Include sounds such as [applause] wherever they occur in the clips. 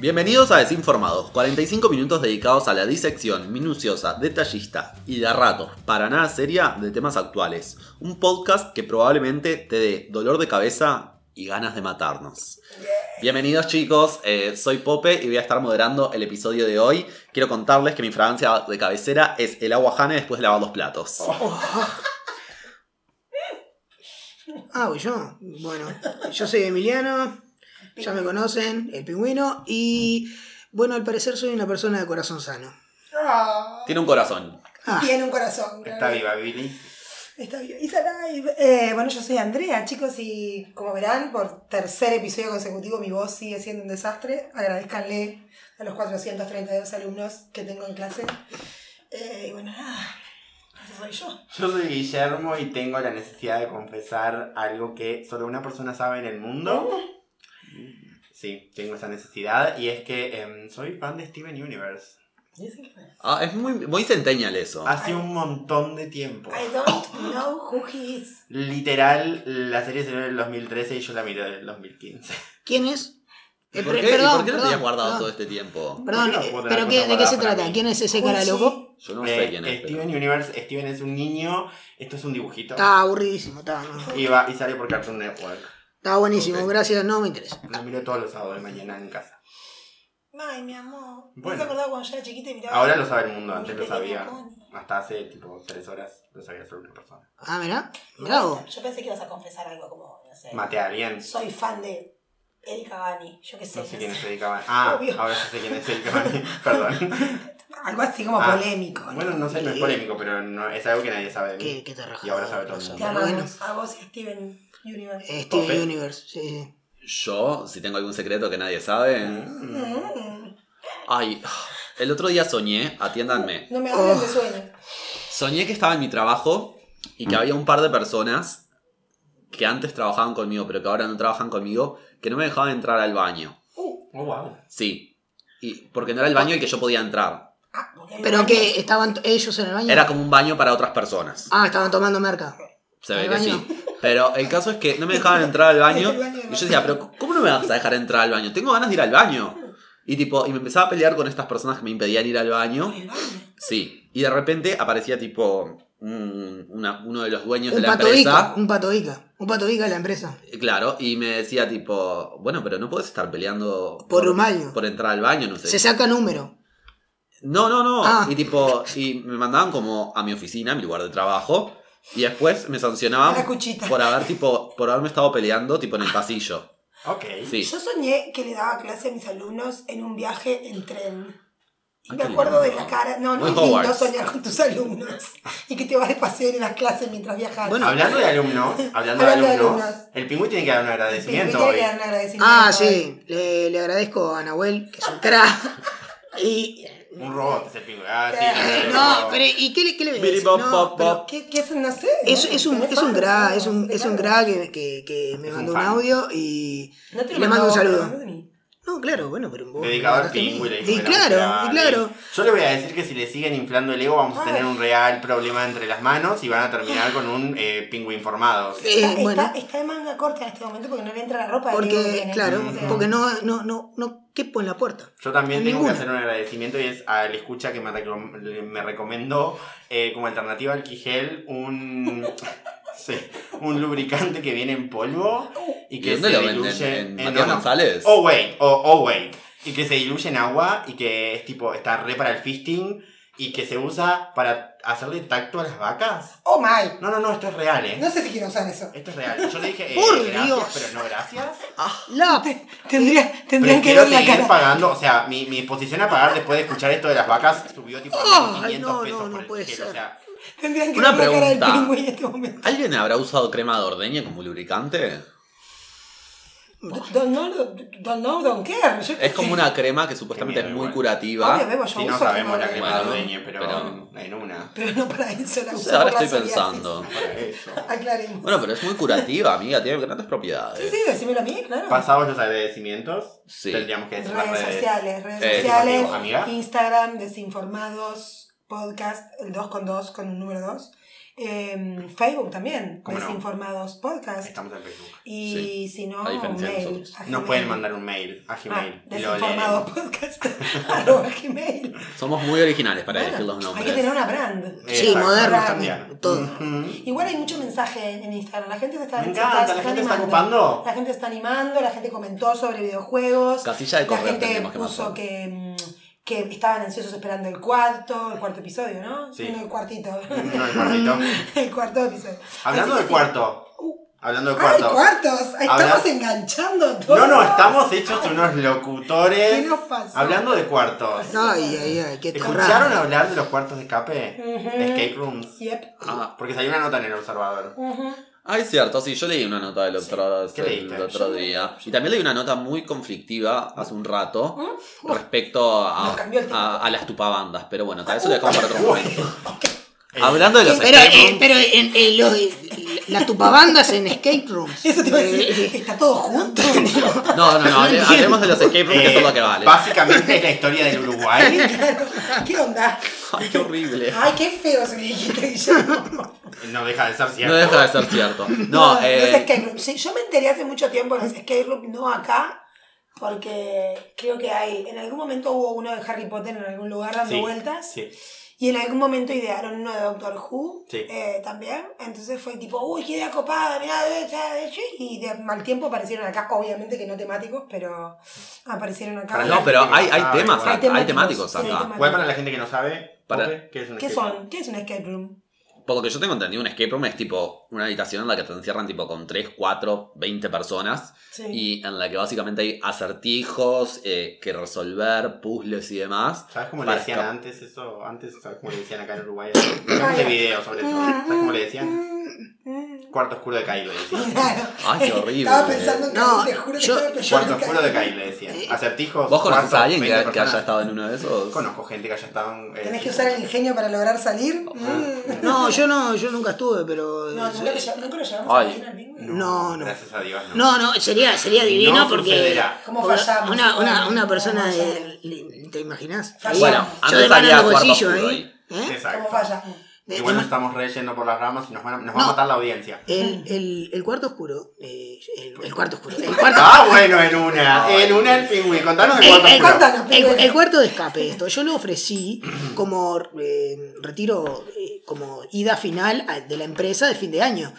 Bienvenidos a Desinformados, 45 minutos dedicados a la disección minuciosa, detallista y de ratos para nada seria de temas actuales. Un podcast que probablemente te dé dolor de cabeza y ganas de matarnos. Bienvenidos chicos, eh, soy Pope y voy a estar moderando el episodio de hoy. Quiero contarles que mi fragancia de cabecera es el agua Hane después de lavar los platos. [laughs] Ah, voy yo. Bueno, yo soy Emiliano, ya me conocen, el pingüino, y bueno, al parecer soy una persona de corazón sano. Ah, Tiene un corazón. Ah, Tiene un corazón. Está viva Billy. Está bien. Eh, bueno, yo soy Andrea, chicos, y como verán, por tercer episodio consecutivo mi voz sigue siendo un desastre. Agradezcanle a los 432 alumnos que tengo en clase. Eh, y bueno, nada, soy yo. Yo soy Guillermo y tengo la necesidad de confesar algo que solo una persona sabe en el mundo. Sí, tengo esa necesidad y es que em, soy fan de Steven Universe. Ah, es muy, muy centennial eso. Hace un montón de tiempo. I don't know who he is. Literal, la serie salió en el 2013 y yo la miré en el 2015. ¿Quién es? Eh, ¿Por qué, ¿Y perdón, por qué no perdón, tenías guardado perdón. todo este tiempo? Perdón, ¿Por qué no eh, puedo pero qué, ¿de qué se trata? ¿Quién es ese cara loco? Yo no Eh, sé quién es. Steven pero- Universe, Steven es un niño, esto es un dibujito. Está aburridísimo, está, no. Y, va, y sale por Cartoon Network. Está buenísimo, gracias, no me interesa. Lo miro todos los sábados de mañana en casa. Ay, mi amor. ¿No Bueno. te acordás cuando yo era chiquita y miraba? Ahora lo sabe el mundo, antes lo sabía. Hasta hace tipo tres horas lo sabía solo una persona. Ah, mirá, mirá vos. Yo pensé que ibas a confesar algo como, no sé. Maté a alguien. Soy fan de Erika Bani. Yo qué sé. No sé quién es Erika Bani. Ah, Obvio. ahora sí sé quién es Erika Bani. [laughs] Perdón. Algo así como Ah, polémico. ¿no? Bueno, no sé, no es polémico, pero no, es algo que nadie sabe de Qué, mí. qué te Y ahora sabe todo el Te mundo. Amamos a vos y a Steven Universe. Steven. Universe, sí, sí. Yo, si tengo algún secreto que nadie sabe. Mm. Ay, el otro día soñé, atiéndanme. No me hablen Oh. de sueño. Soñé que estaba en mi trabajo y que había un par de personas que antes trabajaban conmigo, pero que ahora no trabajan conmigo, que no me dejaban entrar al baño. Oh, wow. Sí. Y porque no era el baño el que yo podía entrar. Ah, Pero que estaban ellos en el baño. Era como un baño para otras personas. Ah, estaban tomando merca. Se ve ¿El que baño? sí. Pero el caso es que no me dejaban entrar al [laughs] baño. Y yo decía, pero ¿cómo no me vas a dejar entrar al baño? Tengo ganas de ir al baño. Y tipo, y me empezaba a pelear con estas personas que me impedían ir al baño. El baño. Sí. Y de repente aparecía tipo un- una- uno de los dueños Un de la empresa. un pato Ica. Un pato Ica de la empresa. Claro, y me decía tipo, bueno, pero no puedes estar peleando Por un baño. por entrar al baño, no sé. Se saca número. No, no, no. Ah. Y tipo, y me mandaban como a mi oficina, a mi lugar de trabajo. Y después me sancionaban por haber tipo, por haberme estado peleando tipo en el pasillo. Ok. Sí. Yo soñé que le daba clase a mis alumnos en un viaje en tren. Y Ay, me acuerdo de la cara. No, no Muy es lindo Hogwarts. soñar con tus alumnos. Y que te vas de paseo en las clases mientras viajas. Bueno, Hablando de alumnos, hablando de Hablando de alumnos, alumnos. el pingüino tiene que dar un Y agradecimiento quiere hoy. que dar un agradecimiento. Ah, sí. Le, le agradezco a Nahuel, que es un crack. [laughs] Y. Un robot es el pingüino. Ah, sí. No, pero ¿y qué le, qué le bop No, pero. ¿Qué, qué es? No sé. Es, es un, ¿Tenés es un crack, es un, es un crack que, que, que me mandó un audio y. No te lo le mando un saludo. No, claro, bueno, pero vos. Dedicado al pingüino. Y claro, y claro. Yo le voy a decir que si le siguen inflando el ego vamos a tener un real problema entre las manos y van a terminar con un eh, pingüino informados. Eh, Está, bueno, está, está de manga corta en este momento porque no le entra la ropa. porque, claro, O sea, porque no, no, no, no quepo en la puerta. Yo también En tengo ninguna. que hacer un agradecimiento y es al escucha que me, recom- me recomendó eh, como alternativa al Quigel un, sí, un lubricante que viene en polvo y ¿Y que dónde se lo venden? diluye ¿En no, no. González? Oh wait, oh, oh wait. Y que se diluye en agua y que es tipo, está re para el fisting y que se usa para hacerle tacto a las vacas. Oh my. No, no, no, esto es real, eh. No sé si quiero usar eso. Esto es real. Yo le dije, [laughs] eh, Por gracias, Dios. pero no gracias. La Tendría, tendrían que ver la seguir cara. pagando, o sea, mi, mi disposición a pagar después de escuchar esto de las vacas subió tipo a Ay, 1500 no, pesos no, por no el puede Quigel, ser. o sea, Tendrían que Una ver la cara del pregunta. en este momento. ¿Alguien habrá usado crema de ordeña como lubricante? Don't know, don't know, don't care. Yo qué Es como una crema que supuestamente es muy igual. curativa. Obvio, bebo, yo si no sabemos crema la de crema Bueno, de ordeñe, pero pero- en una. Pero no para eso la sé, ahora estoy pensando. Para eso. [laughs] Aclaremos. Bueno, pero es muy curativa, amiga, tiene grandes Sí, propiedades. sí, decímelo a mí, claro. Pasados los agradecimientos, Sí. tendríamos que decir las redes redes. sociales, redes Eh, sociales, amiga. Instagram, desinformados, Podcast, el 2 con 2 con un número 2. Em, Facebook también. Desinformados Podcast. Estamos en Facebook. Y si no, mail. Nos pueden mandar un mail a Ah, Gmail. y lo desinformado leeremos. podcast [laughs] gmail. Somos muy originales para Bueno, elegir los hay nombres. que tener una brand. Sí, Exacto. modernos también. Todo. Igual hay mucho mensaje en Instagram. La gente se está, Me encanta, se la gente está animando. ocupando. La gente está animando, la gente comentó sobre videojuegos. Casilla de La correo gente tendríamos que puso que, mm, que estaban ansiosos esperando el cuarto, el cuarto episodio, ¿no? Sí. No, el cuartito. No, el cuartito. [laughs] el cuarto episodio. Hablando del sí. cuarto. Uh. Hablando del ¡Ay, cuarto. cuartos! Estamos Habla- enganchando todo. No, no, estamos hechos unos locutores. ¿Qué nos pasó? Hablando de cuartos. Ay, ay, ay, qué ¿Escucharon hablar de los cuartos de escape? Ujú. Escape rooms. Yep. Ah, Porque salió una nota en el observador. Ujú. Ah, es cierto, sí, yo leí una nota del observador ¿Qué el leíste? otro día. Y también leí una nota muy conflictiva hace un rato ¿Mm? respecto a, a, a las tupabandas. Pero bueno, tal vez eso lo dejamos para otro [laughs] momento. Eh, Hablando de los Pero, eh, pero en, en los- las tupabandas en escape rooms. Eso te iba a decir. Eh, Está todo junto. No, no, no, hable- hablemos de los escape rooms, que eh, eso es lo que vale. Básicamente es la historia del Uruguay. [laughs] ¿Qué onda? Ay, qué horrible. Ay, qué feo se me dijiste, Guillermo. No deja de ser cierto. No deja de ser cierto. No, No, los eh, escape rooms. Sí, yo me enteré hace mucho tiempo de los escape rooms, no acá, porque creo que hay, en algún momento hubo uno de Harry Potter en algún lugar dando Sí, vueltas, Sí. Y en algún momento idearon uno de Doctor Who Sí. eh, también, entonces fue tipo, uy, qué idea copada, mirá, esta, esta", y de mal tiempo aparecieron acá, obviamente que no temáticos, pero aparecieron acá. Para no, pero hay, hay Sabe, temas acá, hay Hay temáticos hay acá. temáticos. Igual para la gente que no sabe, Para- ¿qué es un ¿Qué escape room? son? ¿Qué es un escape room? Por lo que yo tengo entendido, un escape room es tipo una habitación en la que te encierran tipo con 3, 4, 20 personas Sí. y en la que básicamente hay acertijos eh, que resolver, puzzles y demás. ¿Sabes cómo le decían antes eso? Antes, ¿sabes cómo le decían acá en Uruguay? [laughs] De video sobre todo. ¿Sabes cómo le decían? [laughs] Cuarto oscuro de Kyle le decían. Ay, qué horrible. Estaba pensando en que No, te juro que yo- estaba pensando Cuarto oscuro de Kyle le decían. Acertijos. ¿Vos conoces cuarto, a alguien que, 20 que personas. haya estado en uno de esos? Conozco gente que haya estado en. eh, Tenés que usar el ingenio para lograr salir. Mm. No, yo no, yo nunca estuve, pero. No, nunca lo, lle- nunca lo llevamos Ay. a. No, no. Gracias a Dios, no. No, no, sería, sería divino No porque. sucederá. ¿Cómo fallamos? Una, una, una persona ¿cómo de. ¿Te imaginas? Bueno, Yo de mano en los bolsillos ahí. ¿eh? ¿Cómo falla? De- Igual de- nos estamos reyendo por las ramas y nos, van nos va No. a matar la audiencia. el, el, el cuarto oscuro. eh, el, el cuarto oscuro. El cuarto, Ah, bueno, en una. En una el pingüí. Contanos el el, cuarto el oscuro. cuarto, Cuéntanos, el- cuarto de escape, esto. Yo lo ofrecí como eh, retiro, eh, como ida final a- de la empresa de fin de año.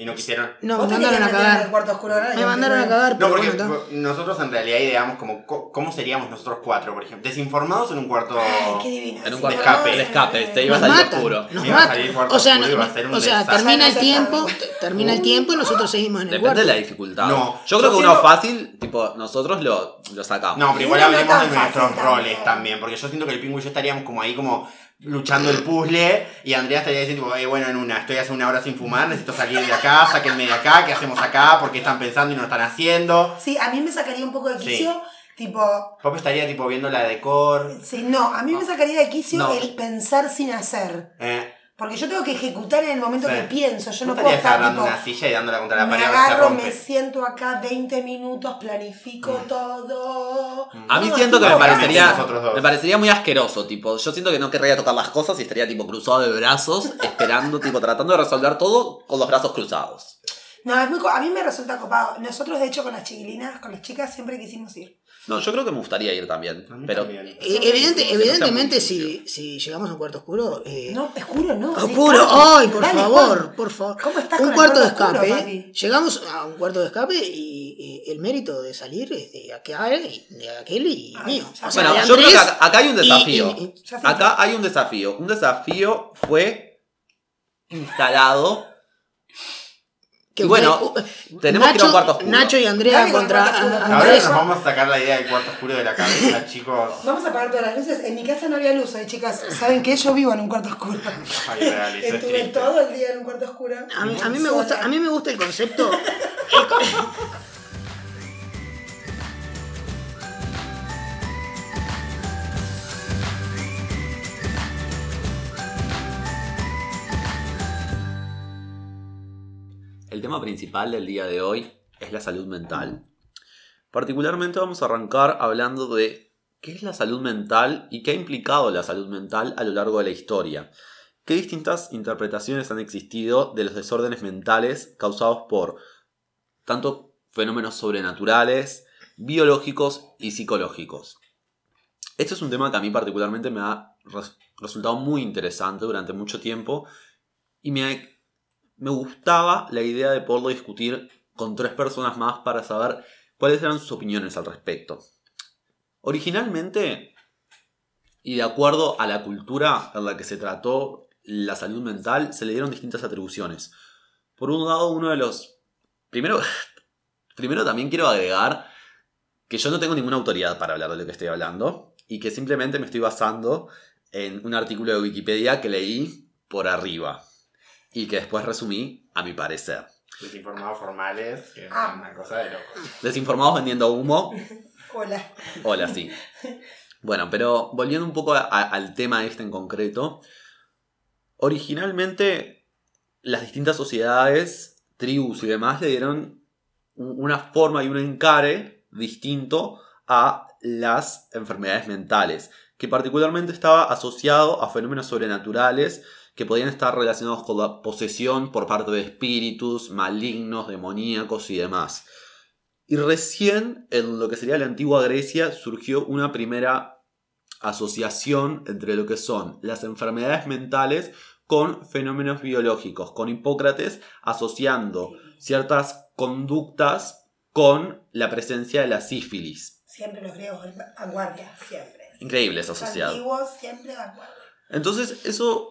Y no quisieron. No, me mandaron a el cagar. cuarto oscuro ahora, Me mandaron a cagar, No, porque bueno, nosotros en realidad ideamos como co- cómo seríamos nosotros cuatro, por ejemplo. Desinformados en un cuarto. Ay, qué divino. En un cuarto escape. de escape, te Nos al matan, oscuro. nos Iba a salir cuarto O sea, oscuro y iba a no- ser un o sea desastre. termina el no tiempo, termina el tiempo y nosotros seguimos en el Depende cuarto. de la dificultad. No, yo creo yo que uno fácil, tipo, nosotros lo, lo sacamos. No, pero igual no hablemos de nuestros roles también. también, porque yo siento que el pingüino y yo estaríamos como ahí como luchando el puzzle y Andrea estaría diciendo, "Eh, bueno, en una, estoy hace una hora sin fumar, necesito salir de acá, sáquenme de acá, ¿qué hacemos acá? ¿Por qué están pensando y no están haciendo? Sí, a mí me sacaría un poco de Sí. quicio, tipo... Pop estaría tipo viendo la decor. Sí, no, a mí me sacaría de quicio No. el pensar sin hacer. Eh, Porque yo tengo que ejecutar en el momento Sí. que pienso. Yo ¿No puedo estar agarrando tipo... una silla y dándola contra la Me pared se agarro, me siento acá 20 minutos, planifico todo. A mí No, siento que me ¿qué parecería, me parecería muy asqueroso, tipo, yo siento que no querría tocar las cosas y estaría tipo cruzado de brazos, [laughs] esperando, tipo, tratando de resolver todo con los brazos cruzados. No, es muy co- a mí me resulta copado. Nosotros, de hecho, con las chiquilinas, con las chicas, siempre quisimos ir. No, yo creo que me gustaría ir también, A mí pero también. Eh, evidente- evidentemente, si, si llegamos a un cuarto oscuro. eh, No, oscuro no. Oscuro, ay, por dale, favor, Juan. por favor. ¿Cómo estás Un con el cuarto de oscuro, escape. Llegamos a un cuarto de escape y, y el mérito de salir es de aquel, y- de aquel y Ay, mío. ya O sea, bueno, yo creo que acá, acá hay un desafío. y- y-. Acá hay un desafío. Un desafío fue instalado. Que Y bueno, usted- tenemos que ir a un Nacho- cuarto oscuro. Nacho y Andrea contra Ahora nos vamos a sacar la idea del cuarto oscuro de la cabeza, [laughs] chicos. Vamos a apagar todas las luces. En mi casa no había luz, eh, chicas. ¿Saben qué? Yo vivo en un cuarto oscuro. Ay, real, eso es Estuve todo el día en un cuarto oscuro. A mí, a mí me gusta, a mí me gusta el concepto. [laughs] El tema principal del día de hoy es la salud mental. Particularmente vamos a arrancar hablando de qué es la salud mental y qué ha implicado la salud mental a lo largo de la historia. ¿Qué distintas interpretaciones han existido de los desórdenes mentales causados por tanto fenómenos sobrenaturales, biológicos y psicológicos? Este es un tema que a mí particularmente me ha resultado muy interesante durante mucho tiempo y me, me gustaba la idea de poderlo discutir con tres personas más para saber cuáles eran sus opiniones al respecto. Originalmente, y de acuerdo a la cultura en la que se trató la salud mental, se le dieron distintas atribuciones. Por un lado, uno de los... Primero, [laughs] primero también quiero agregar que yo no tengo ninguna autoridad para hablar de lo que estoy hablando y que simplemente me estoy basando en un artículo de Wikipedia que leí por arriba y que después resumí a mi parecer. Desinformados formales, que es Ah. una cosa de locos. Desinformados vendiendo humo. [laughs] Hola. Hola, sí. Bueno, pero volviendo un poco a- a- al tema este en concreto. Originalmente, las distintas sociedades, tribus y demás le dieron una forma y un encare distinto a las enfermedades mentales, que particularmente estaba asociado a fenómenos sobrenaturales que podían estar relacionados con la posesión por parte de espíritus malignos, demoníacos y demás. Y recién en lo que sería la antigua Grecia surgió una primera asociación entre lo que son las enfermedades mentales con fenómenos biológicos, con Hipócrates asociando ciertas conductas con la presencia de la sífilis. Siempre los griegos vanguardia, siempre. Increíble esa sociedad. antiguos siempre vanguardia. Entonces, eso,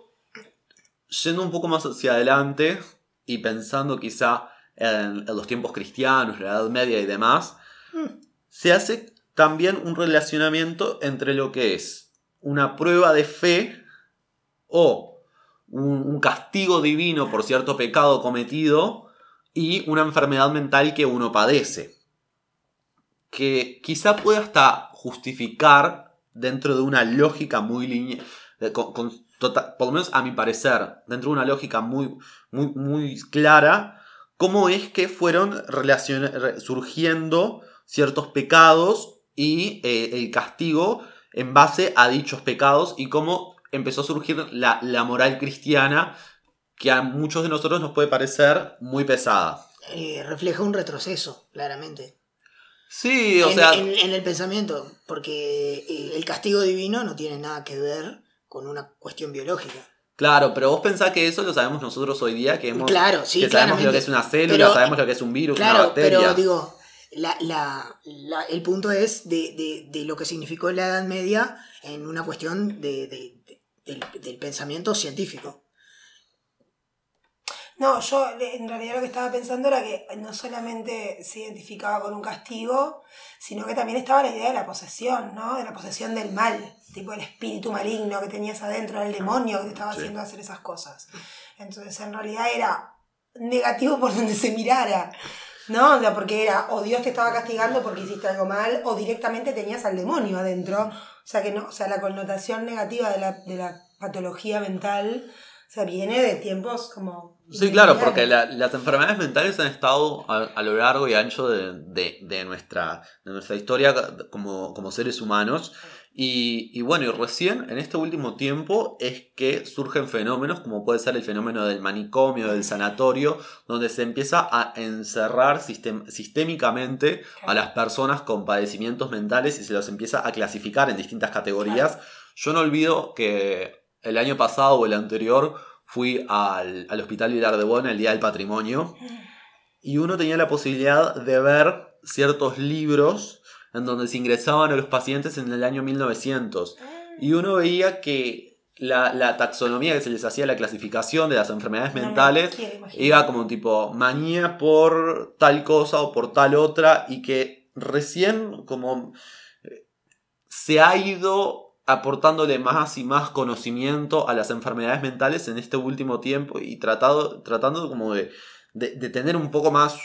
yendo un poco más hacia adelante y pensando quizá en, en los tiempos cristianos, la Edad Media y demás, se hace también un relacionamiento entre lo que es una prueba de fe o un, un castigo divino por cierto pecado cometido y una enfermedad mental que uno padece. Que quizá pueda hasta justificar dentro de una lógica muy lineal, con, con tota- por lo menos a mi parecer, dentro de una lógica muy, muy, muy clara, cómo es que fueron surgiendo ciertos pecados y eh, el castigo en base a dichos pecados y cómo empezó a surgir la, la moral cristiana que a muchos de nosotros nos puede parecer muy pesada. Eh, refleja un retroceso, claramente. Sí, o en, sea, en- en el pensamiento, porque eh, el castigo divino no tiene nada que ver con una cuestión biológica. claro, pero vos pensás que eso lo sabemos nosotros hoy día, que, hemos, Claro, sí, que sabemos lo que es una célula, Pero- sabemos lo que es un virus, una bacteria. pero digo, la, la- la- el punto es de, de- de lo que significó la Edad Media en una cuestión de, de- de- del, del pensamiento científico. No, yo en realidad lo que estaba pensando era que no solamente se identificaba con un castigo, sino que también estaba la idea de la posesión, ¿no? De la posesión del mal, tipo el espíritu maligno que tenías adentro, el demonio que te estaba Sí. haciendo hacer esas cosas. Entonces en realidad era negativo por donde se mirara, ¿no? O sea, porque era o Dios te estaba castigando porque hiciste algo mal, o directamente tenías al demonio adentro. O sea, que no, o sea, la connotación negativa de la, de la patología mental, o sea, viene de tiempos como... Sí, claro, porque la- las enfermedades mentales han estado a, a lo largo y ancho de, de- de nuestra, de nuestra historia como, como seres humanos. Y, y bueno, y recién en este último tiempo es que surgen fenómenos como puede ser el fenómeno del manicomio, del sanatorio, donde se empieza a encerrar sistem- sistémicamente a las personas con padecimientos mentales y se los empieza a clasificar en distintas categorías. Yo no olvido que el año pasado o el anterior fui al, al Hospital Vilar de Bona el Día del Patrimonio y uno tenía la posibilidad de ver ciertos libros en donde se ingresaban a los pacientes en el año 1900 y uno veía que la, la taxonomía que se les hacía, la clasificación de las enfermedades No me mentales, imaginar. iba como un tipo manía por tal cosa o por tal otra y que recién como eh, se ha ido aportándole más y más conocimiento a las enfermedades mentales en este último tiempo y tratado, tratando como de, de, tener un poco más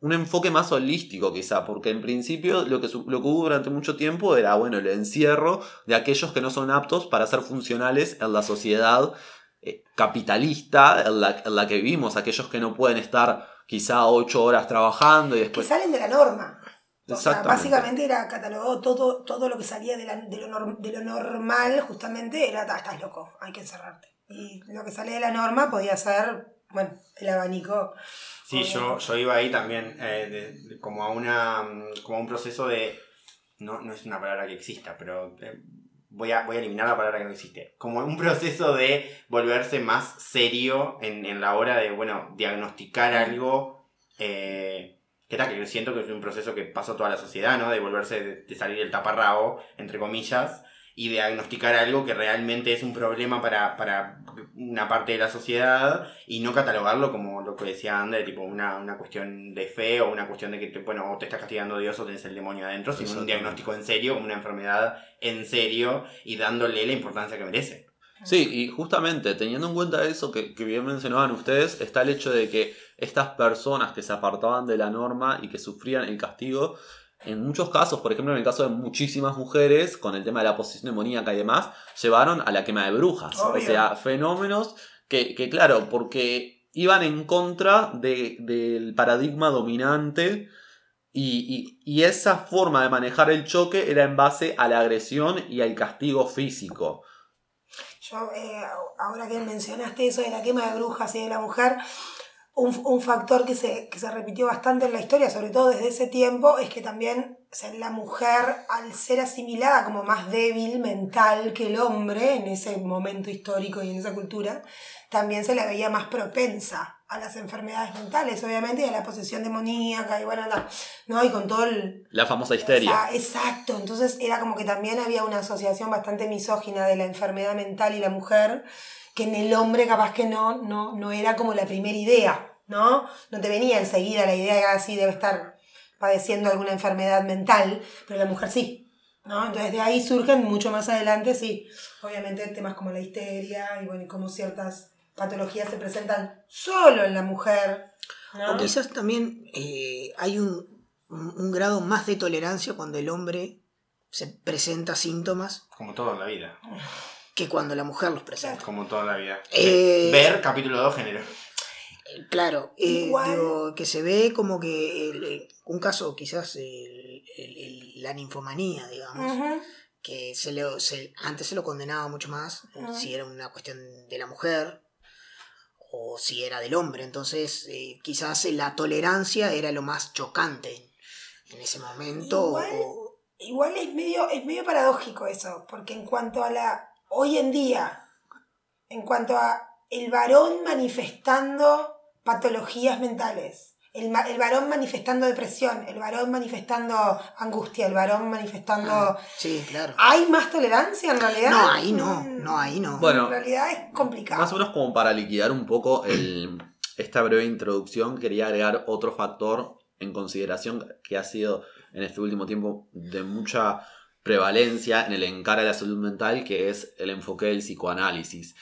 un enfoque más holístico quizá, porque en principio lo que, lo que hubo durante mucho tiempo era, bueno, el encierro de aquellos que no son aptos para ser funcionales en la sociedad eh, capitalista en la, en la que vivimos, aquellos que no pueden estar quizá ocho horas trabajando y Que después... salen de la norma. O sea, básicamente era catalogado todo, todo lo que salía de, la- de lo, norm- de lo normal, justamente era, "Ah, estás loco, hay que encerrarte. Y lo que sale de la norma podía ser, bueno, el abanico. Sí, yo, yo iba ahí también eh, de- como, a una, como a un proceso de... No, no es una palabra que exista, pero eh, voy, a, voy a eliminar la palabra que no existe. Como un proceso de volverse más serio en, en la hora de, bueno, diagnosticar algo. eh, que tal, que siento que es un proceso que pasó toda la sociedad, ¿no? De volverse, de, de salir del taparrabo, entre comillas, y de diagnosticar algo que realmente es un problema para, para una parte de la sociedad y no catalogarlo como lo que decía Ander, tipo una, una cuestión de fe o una cuestión de que, te, bueno, o te está castigando Dios o tenés el demonio adentro, sino un diagnóstico en serio, como una enfermedad en serio y dándole la importancia que merece. Sí, y justamente teniendo en cuenta eso que, que bien mencionaban ustedes, está el hecho de que estas personas que se apartaban de la norma y que sufrían el castigo, en muchos casos, por ejemplo en el caso de muchísimas mujeres, con el tema de la posesión demoníaca y demás, llevaron a la quema de brujas. Obvio. O sea, fenómenos que, que, claro, porque iban en contra de- del paradigma dominante y, y- y esa forma de manejar el choque era en base a la agresión y al castigo físico. Yo, eh, ahora que mencionaste eso de la quema de brujas y de la mujer, un, un factor que se, que se repitió bastante en la historia, sobre todo desde ese tiempo, es que también o sea, la mujer, al ser asimilada como más débil mental que el hombre en ese momento histórico y en esa cultura, también se la veía más propensa a las enfermedades mentales, obviamente, y a la posesión demoníaca, y bueno, no, ¿no? y con todo el, La famosa histeria. exacto, entonces era como que también había una asociación bastante misógina de la enfermedad mental y la mujer, que en el hombre capaz que no, no, no era como la primera idea, ¿no? No te venía enseguida la idea de así debe estar padeciendo alguna enfermedad mental, pero la mujer sí, ¿no? Entonces de ahí surgen mucho más adelante, sí, obviamente temas como la histeria y bueno, y cómo ciertas patologías se presentan solo en la mujer, ¿no? O quizás también eh, hay un, un- un grado más de tolerancia cuando el hombre se presenta síntomas Como todo en la vida. Que cuando la mujer los presenta. Como toda la vida. Eh, Ver capítulo 2 género. Claro, eh, Igual- digo, que se ve como que el- el- un caso quizás el- el- el- la ninfomanía, digamos, que se le, se- antes se lo condenaba mucho más si era una cuestión de la mujer o si era del hombre. Entonces, eh, quizás la tolerancia era lo más chocante en ese momento. Igual- o- Igual es medio, es medio paradójico eso, porque en cuanto a la. Hoy en día, en cuanto a el varón manifestando patologías mentales, el, el varón manifestando depresión, el varón manifestando angustia, el varón manifestando. Ah, sí, claro. ¿Hay más tolerancia en realidad? No, ahí no, Mm, no, ahí no. Bueno, en realidad es complicado. Más o menos como para liquidar un poco el- esta breve introducción, quería agregar otro factor en consideración que ha sido en este último tiempo de mucha prevalencia en el encara de la salud mental, que es el enfoque del psicoanálisis.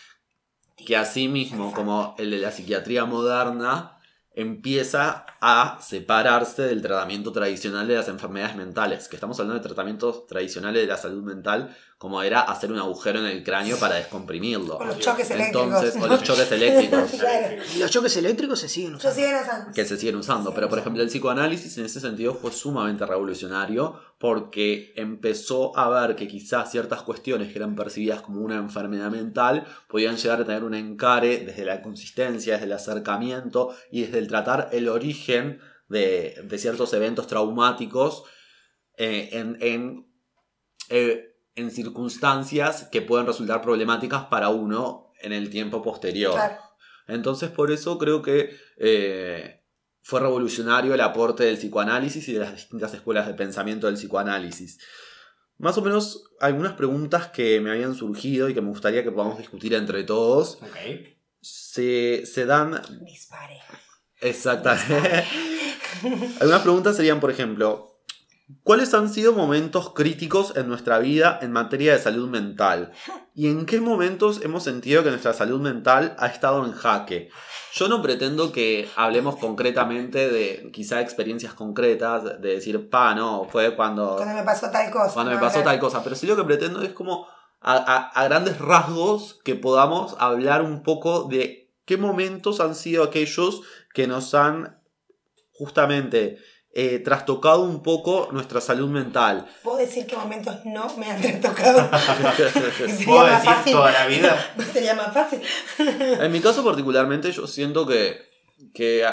Que asimismo, como el de la psiquiatría moderna, empieza a separarse del tratamiento tradicional de las enfermedades mentales. Que estamos hablando de tratamientos tradicionales de la salud mental, como era hacer un agujero en el cráneo para descomprimirlo. Con los choques eléctricos. Entonces, o los choques eléctricos [laughs] los choques eléctricos se siguen usando. siguen usando. que se siguen usando. Pero, por ejemplo, el psicoanálisis en ese sentido fue sumamente revolucionario porque empezó a ver que quizás ciertas cuestiones que eran percibidas como una enfermedad mental podían llegar a tener un encare desde la consistencia, desde el acercamiento y desde el tratar el origen de, de ciertos eventos traumáticos eh, en, en, eh, en circunstancias que pueden resultar problemáticas para uno en el tiempo posterior. Claro. Entonces, por eso creo que eh, fue revolucionario el aporte del psicoanálisis y de las distintas escuelas de pensamiento del psicoanálisis. Más o menos algunas preguntas que me habían surgido y que me gustaría que podamos discutir entre todos. Ok. Se, se dan Dispare. Exactamente. [laughs] Algunas preguntas serían, por ejemplo, ¿cuáles han sido momentos críticos en nuestra vida en materia de salud mental? ¿Y en qué momentos hemos sentido que nuestra salud mental ha estado en jaque? Yo no pretendo que hablemos concretamente de quizá experiencias concretas, de decir, pa, no, fue cuando, Cuando me pasó tal cosa. cuando me pasó tal cosa, pero sí lo que pretendo es como a, a- a grandes rasgos que podamos hablar un poco de qué momentos han sido aquellos que nos han justamente eh, trastocado un poco nuestra salud mental. ¿Puedo decir qué momentos no me han tocado? [laughs] Sería ¿Puedo más decir fácil. toda la vida? [laughs] Sería más fácil. En mi caso particularmente yo siento que, que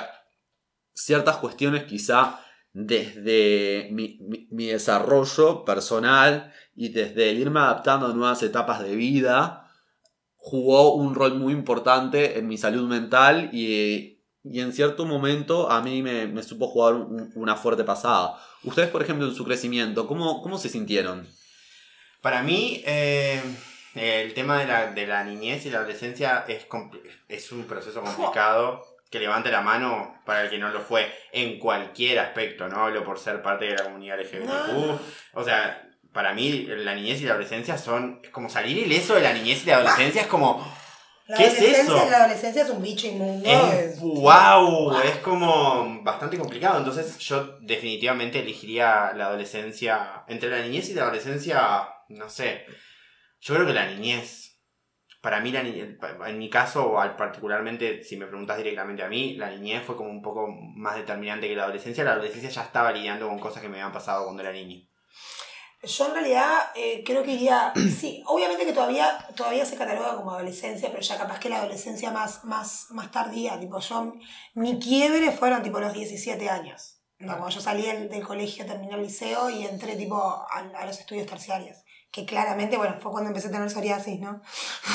ciertas cuestiones quizá desde mi, mi- mi desarrollo personal y desde el irme adaptando a nuevas etapas de vida, jugó un rol muy importante en mi salud mental y, y en cierto momento a mí me, me supo jugar un- una fuerte pasada. Ustedes, por ejemplo, en su crecimiento, ¿cómo, cómo se sintieron? Para mí, eh, el tema de la, de la niñez y la adolescencia es, es un proceso complicado. Que levante la mano para el que no lo fue en cualquier aspecto, no hablo por ser parte de la comunidad LGBTQ. No. O sea, para mí la niñez y la adolescencia son. Es como salir ileso de la niñez y la adolescencia es como. La ¿Qué es eso? La adolescencia es un bicho inmundo. Es, wow, es como bastante complicado. Entonces yo definitivamente elegiría la adolescencia. Entre la niñez y la adolescencia, no sé. Yo creo que la niñez. Para mí, la ni- en mi caso, particularmente, si me preguntas directamente a mí, la niñez fue como un poco más determinante que la adolescencia. La adolescencia ya estaba lidiando con cosas que me habían pasado cuando era niño. Yo en realidad eh, creo que iría, [clears throat] sí, obviamente que todavía, todavía se cataloga como adolescencia, pero ya capaz que la adolescencia más, más, más tardía, tipo yo, mi quiebre fueron tipo los 17 años. No, cuando yo salí del, del colegio, terminé el liceo y entré tipo a, a los estudios terciarios. Que claramente, bueno, fue cuando empecé a tener psoriasis, ¿no?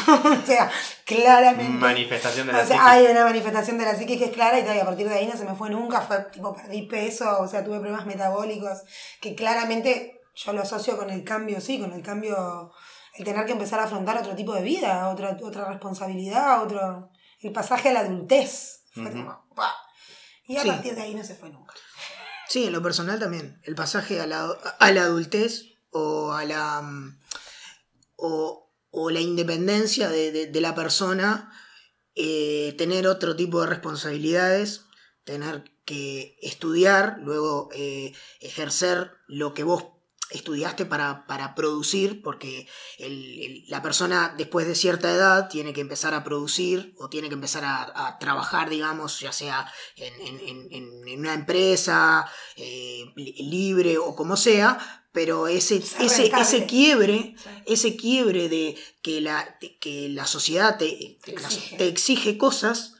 [laughs] o sea, claramente. Manifestación de la O sea, psiquis. hay una manifestación de la psiquis que es clara y, y a partir de ahí no se me fue nunca, fue tipo perdí peso, o sea, tuve problemas metabólicos, que claramente yo lo asocio con el cambio, sí, con el cambio, el tener que empezar a afrontar otro tipo de vida, otra, otra responsabilidad, otro, el pasaje a la adultez. Fue como, ¡pah! Y a Sí. partir de ahí no se fue nunca. Sí, en lo personal también. El pasaje a la, a la adultez o a la. o, o la independencia de, de- de la persona, eh, tener otro tipo de responsabilidades, tener que estudiar, luego eh, ejercer lo que vos estudiaste para, para producir, porque el- el- la persona después de cierta edad tiene que empezar a producir o tiene que empezar a, a trabajar, digamos, ya sea en, en- en- una empresa eh, li- libre o como sea, pero ese, ese, ese quiebre, ese quiebre de que la, de que la sociedad te, Te la- exige. te exige cosas,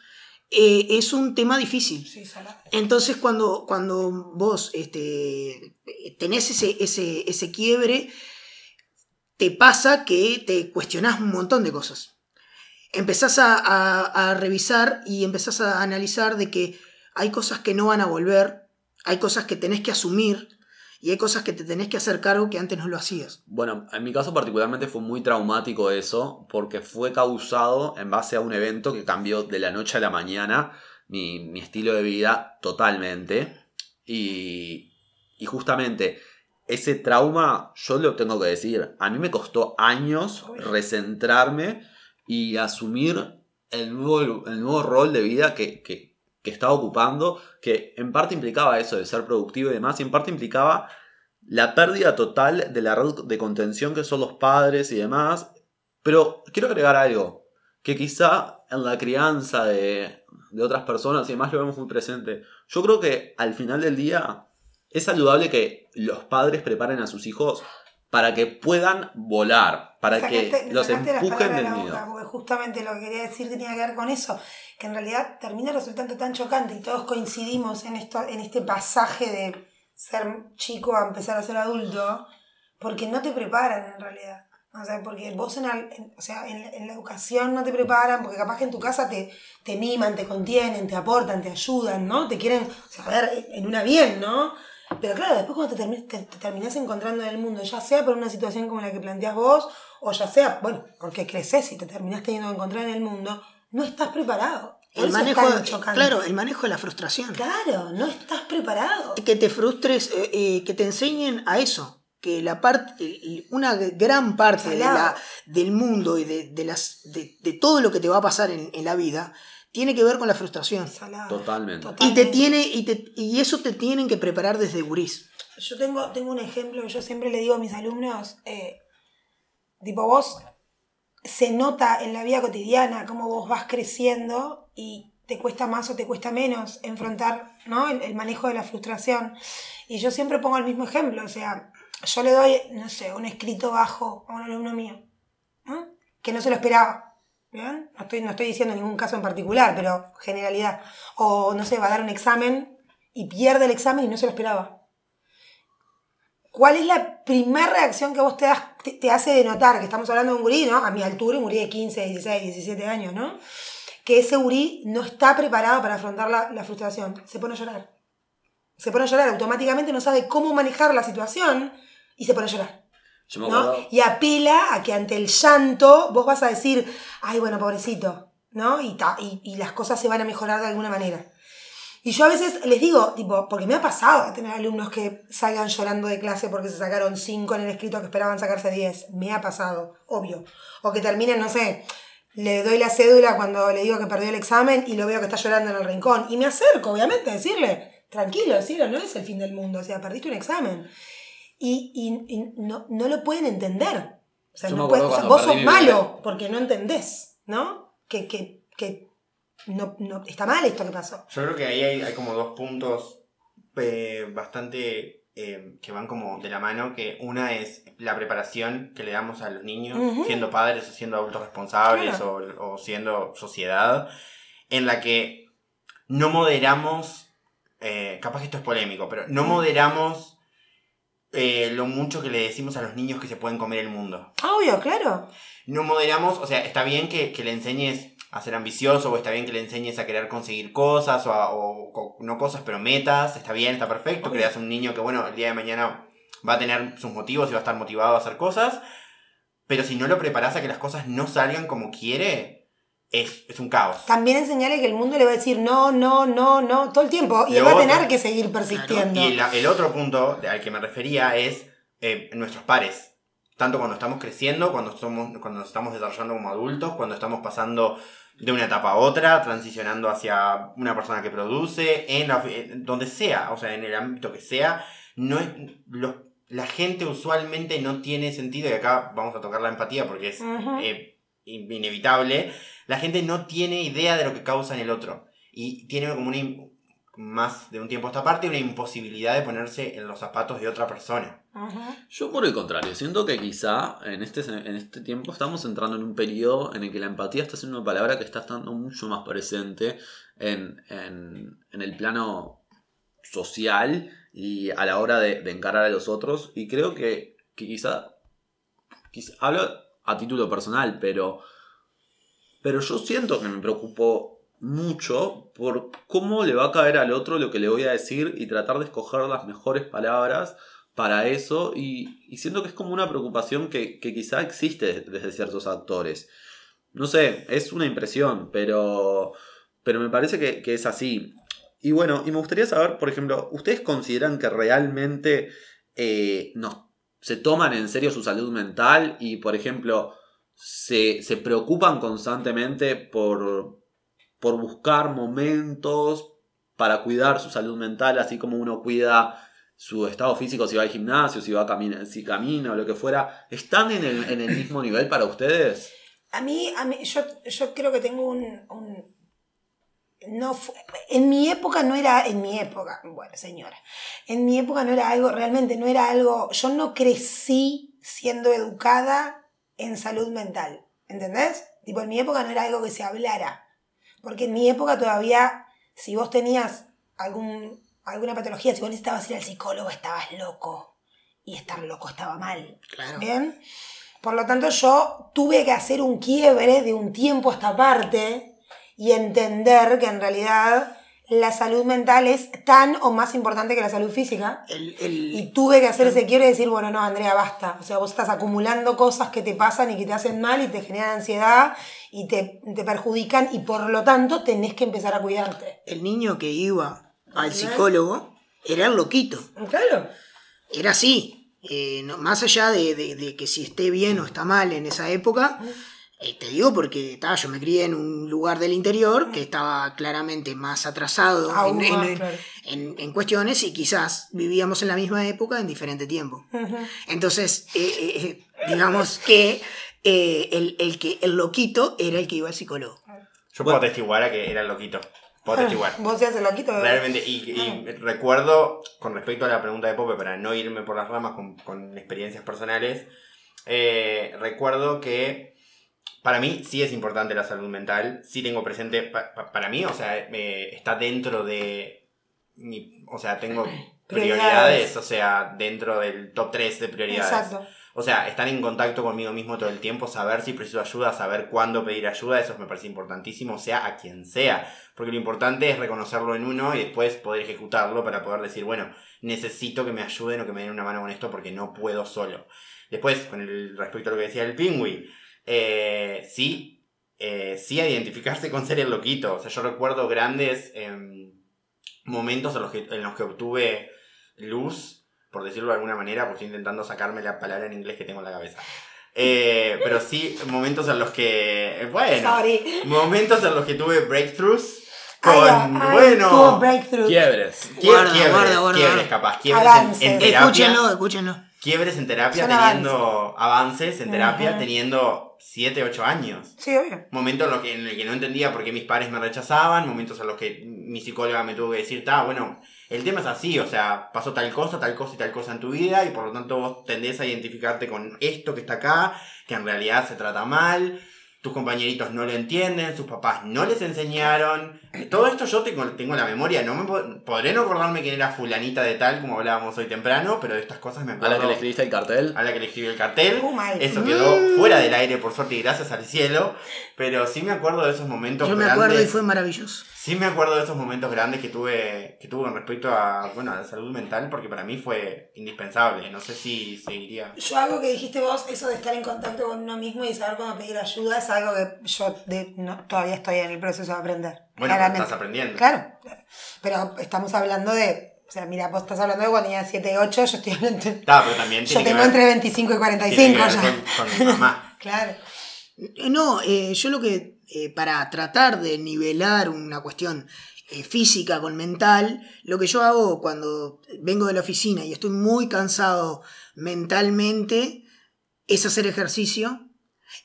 eh, es un tema difícil. Sí. Entonces cuando, cuando vos este, tenés ese, ese, ese quiebre, te pasa que te cuestionás un montón de cosas. Empezás a, a- a revisar y empezás a analizar de que hay cosas que no van a volver, hay cosas que tenés que asumir y hay cosas que te tenés que hacer cargo que antes no lo hacías. Bueno, en mi caso particularmente fue muy traumático eso, porque fue causado en base a un evento que cambió de la noche a la mañana mi, mi estilo de vida totalmente. Y, y justamente ese trauma, yo lo tengo que decir, a mí me costó años recentrarme y asumir el nuevo, el nuevo rol de vida que, que, que estaba ocupando, que en parte implicaba eso de ser productivo y demás, y en parte implicaba la pérdida total de la red de contención que son los padres y demás. Pero quiero agregar algo, que quizá en la crianza de, de otras personas y demás lo vemos muy presente. Yo creo que al final del día es saludable que los padres preparen a sus hijos para que puedan volar, para Sacaste- que los empujen del porque justamente lo que quería decir tenía que ver con eso, que en realidad termina resultando tan chocante y todos coincidimos en, esto, en este pasaje de ser chico a empezar a ser adulto, porque no te preparan en realidad. O sea, porque vos en, al- en- o sea, en, en la educación no te preparan, porque capaz que en tu casa te, te miman, te contienen, te aportan, te ayudan, ¿no? Te quieren, o en una bien, ¿no? Pero claro, después cuando te, termi- te, te terminás encontrando en el mundo, ya sea por una situación como la que planteas vos, o ya sea, bueno, porque creces y te terminás teniendo que encontrar en el mundo, no estás preparado. El manejo, chocante. claro, el manejo de la frustración. Claro, no estás preparado. que te frustres, eh, eh, que te enseñen a eso. Que la parte, una gran parte de Salado. la, del mundo y de, de las, de, de todo lo que te va a pasar en, en la vida tiene que ver con la frustración. Salado. Totalmente. Y, te tiene, y, te, y eso te tienen que preparar desde gurís. Yo tengo, tengo un ejemplo que yo siempre le digo a mis alumnos, eh, tipo vos, se nota en la vida cotidiana cómo vos vas creciendo y te cuesta más o te cuesta menos enfrentar ¿no? el, manejo de la frustración. Y yo siempre pongo el mismo ejemplo, o sea, yo le doy, no sé, un escrito bajo a un alumno mío, que no se lo esperaba. ¿bien? No, estoy, no estoy diciendo ningún caso en particular, pero generalidad. O, no sé, va a dar un examen y pierde el examen y no se lo esperaba. ¿Cuál es la primera reacción que vos te, das, te, te hace de notar que estamos hablando de un gurí, ¿no? A mi altura, un gurí de 15, 16, 17 años, ¿no? Que ese gurí no está preparado para afrontar la, la frustración. Se pone a llorar. Se pone a llorar automáticamente, no sabe cómo manejar la situación y se pone a llorar. Yo me ¿no? Y apela a que ante el llanto vos vas a decir, ay, bueno, pobrecito, ¿no? Y, ta- y, y las cosas se van a mejorar de alguna manera. Y yo a veces les digo, tipo, porque me ha pasado de tener alumnos que salgan llorando de clase porque se sacaron 5 en el escrito que esperaban sacarse 10. Me ha pasado, obvio. O que terminen, no sé, le doy la cédula cuando le digo que perdió el examen y lo veo que está llorando en el rincón. Y me acerco, obviamente, a decirle, tranquilo, decirle, no es el fin del mundo, o sea, perdiste un examen. Y, y- y no, no lo pueden entender. O sea, no pueden- o sea, vos sos malo porque no entendés, ¿no? Que, que, que no, no, está mal esto que pasó. Yo creo que ahí hay, hay como dos puntos eh, bastante eh, que van como de la mano, que una es la preparación que le damos a los niños, siendo padres o siendo adultos responsables Claro. o, o siendo sociedad, en la que no moderamos, eh, capaz que esto es polémico, pero no moderamos eh, lo mucho que le decimos a los niños que se pueden comer el mundo Obvio, claro. no moderamos, o sea, está bien que, que le enseñes a ser ambicioso, o está bien que le enseñes a querer conseguir cosas, o, a- o- o- no cosas, pero metas, está bien, está perfecto, das a un niño que, bueno, el día de mañana va a tener sus motivos y va a estar motivado a hacer cosas, pero si no lo preparas a que las cosas no salgan como quiere, es, es un caos. También enseñarle que el mundo le va a decir no, no, no, no, todo el tiempo. Y él va a tener que seguir persistiendo. Y el, el otro punto al que me refería es eh, nuestros pares. Tanto cuando estamos creciendo, cuando, somos, cuando nos estamos desarrollando como adultos, cuando estamos pasando de una etapa a otra, transicionando hacia una persona que produce, en la- en donde sea, o sea, en el ámbito que sea, no es, los- la gente usualmente no tiene sentido, y acá vamos a tocar la empatía porque es eh, in- inevitable, la gente no tiene idea de lo que causa en el otro. Y tiene como una, más de un tiempo a esta parte, una imposibilidad de ponerse en los zapatos de otra persona. Yo por el contrario, siento que quizá en este, en este tiempo estamos entrando en un periodo en el que la empatía está siendo una palabra que está estando mucho más presente en, en- en el plano social y a la hora de, de encarar a los otros. Y creo que, que quizá, quizá, hablo a título personal, pero, pero yo siento que me preocupo mucho por cómo le va a caer al otro lo que le voy a decir y tratar de escoger las mejores palabras para eso y, y siento que es como una preocupación que, quizá existe desde ciertos actores. No sé, es una impresión, pero, pero me parece que, que es así. Y bueno, y me gustaría saber, por ejemplo, ¿ustedes consideran que realmente eh, no, se toman en serio su salud mental y, por ejemplo, se, se preocupan constantemente por, por buscar momentos para cuidar su salud mental, así como uno cuida su estado físico si va al gimnasio, si va si camina o lo que fuera, ¿están en el, mismo nivel para ustedes? A mí, a mí yo, yo creo que tengo un... un- no en mi época no era, en mi época, bueno señora, en mi época no era algo, realmente no era algo, yo no crecí siendo educada en salud mental, ¿entendés? Tipo, en mi época no era algo que se hablara, porque en mi época todavía, si vos tenías algún, alguna patología, si vos necesitabas ir al psicólogo, estabas loco, y estar loco estaba mal, Claro. ¿Bien? Por lo tanto, yo tuve que hacer un quiebre de un tiempo a esta parte y entender que en realidad la salud mental es tan o más importante que la salud física. El, el- Y tuve que hacer ese quiebre y decir, bueno, no, Andrea, basta. O sea, vos estás acumulando cosas que te pasan y que te hacen mal y te generan ansiedad y te, te perjudican y por lo tanto tenés que empezar a cuidarte. el niño que iba al psicólogo era el loquito. Claro. Era así. Eh, no- más allá de, de- de que si esté bien o está mal en esa época, eh, te digo porque ta, yo me crié en un lugar del interior que estaba claramente más atrasado en, más, en- claro. en- en cuestiones y quizás vivíamos en la misma época en diferente tiempo. Entonces, eh, digamos que eh, el, el que el loquito era el que iba al psicólogo. Yo puedo atestiguar a que era loquito. Puedo atestiguar. [laughs] Vos seas el loquito. Realmente, y, y recuerdo, con respecto a la pregunta de Pope, para no irme por las ramas con, con experiencias personales, eh, recuerdo que para mí sí es importante la salud mental, sí tengo presente, pa- pa- para mí, o sea, eh, está dentro de mi, o sea, tengo prioridades, Prioridades. o sea, dentro del top 3 de prioridades. Exacto. O sea, estar en contacto conmigo mismo todo el tiempo, saber si preciso ayuda, saber cuándo pedir ayuda, eso me parece importantísimo, sea a quien sea. Porque lo importante es reconocerlo en uno y después poder ejecutarlo para poder decir, bueno, necesito que me ayuden o que me den una mano con esto porque no puedo solo. Después, con el respecto a lo que decía el pingüi, eh, sí, eh, sí a identificarse con ser el loquito. O sea, yo recuerdo grandes em, momentos en los, que, en los que obtuve luz, por decirlo de alguna manera, porque estoy intentando sacarme la palabra en inglés que tengo en la cabeza. Eh, pero sí, momentos en los que, bueno, Sorry. momentos en los que tuve breakthroughs con, Ay, ay, tuvo bueno, breakthrough. Quiebres. quie- Guarda, quiebres, guarda, guarda, quiebres guarda. capaz, quiebres en, Avances. en terapia. Escúchenlo, escúchenlo. Quiebres en terapia Son teniendo avances en terapia Ajá. teniendo 7, 8 años. Sí, obvio. Momentos en los que, en el que no entendía por qué mis padres me rechazaban, momentos en los que mi psicóloga me tuvo que decir, ta, bueno, el tema es así, o sea, pasó tal cosa, tal cosa y tal cosa en tu vida y por lo tanto vos tendés a identificarte con esto que está acá, que en realidad se trata mal, tus compañeritos no lo entienden, sus papás no les enseñaron. Todo esto yo tengo, tengo en la memoria, no me po- podré no acordarme quién era fulanita de tal, como hablábamos hoy temprano, pero de estas cosas me A acuerdo. la que le escribiste el cartel. a la que le escribí el cartel. Oh my. Eso quedó fuera del aire, por suerte, y gracias al cielo. Pero sí me acuerdo de esos momentos Yo me grandes. acuerdo y fue maravilloso. Sí me acuerdo de esos momentos grandes que tuve, que tuve con respecto a, bueno, a la salud mental, porque para mí fue indispensable. No sé si seguiría. Yo algo que dijiste vos, eso de estar en contacto con uno mismo y saber cómo pedir ayuda, es algo que yo de- no- todavía estoy en el proceso de aprender. Bueno, pero estás aprendiendo. Claro, claro. pero estamos hablando de, o sea, mira, vos estás hablando de cuando tenía 7, 8, yo estoy hablando, Está, pero también yo que tengo ver, entre 25 y tiene 45 que ver ya. con, con mi mamá. [laughs] Claro. Eh, No, eh, yo lo que, eh, para tratar de nivelar una cuestión eh, física con mental, lo que yo hago cuando vengo de la oficina y estoy muy cansado mentalmente es hacer ejercicio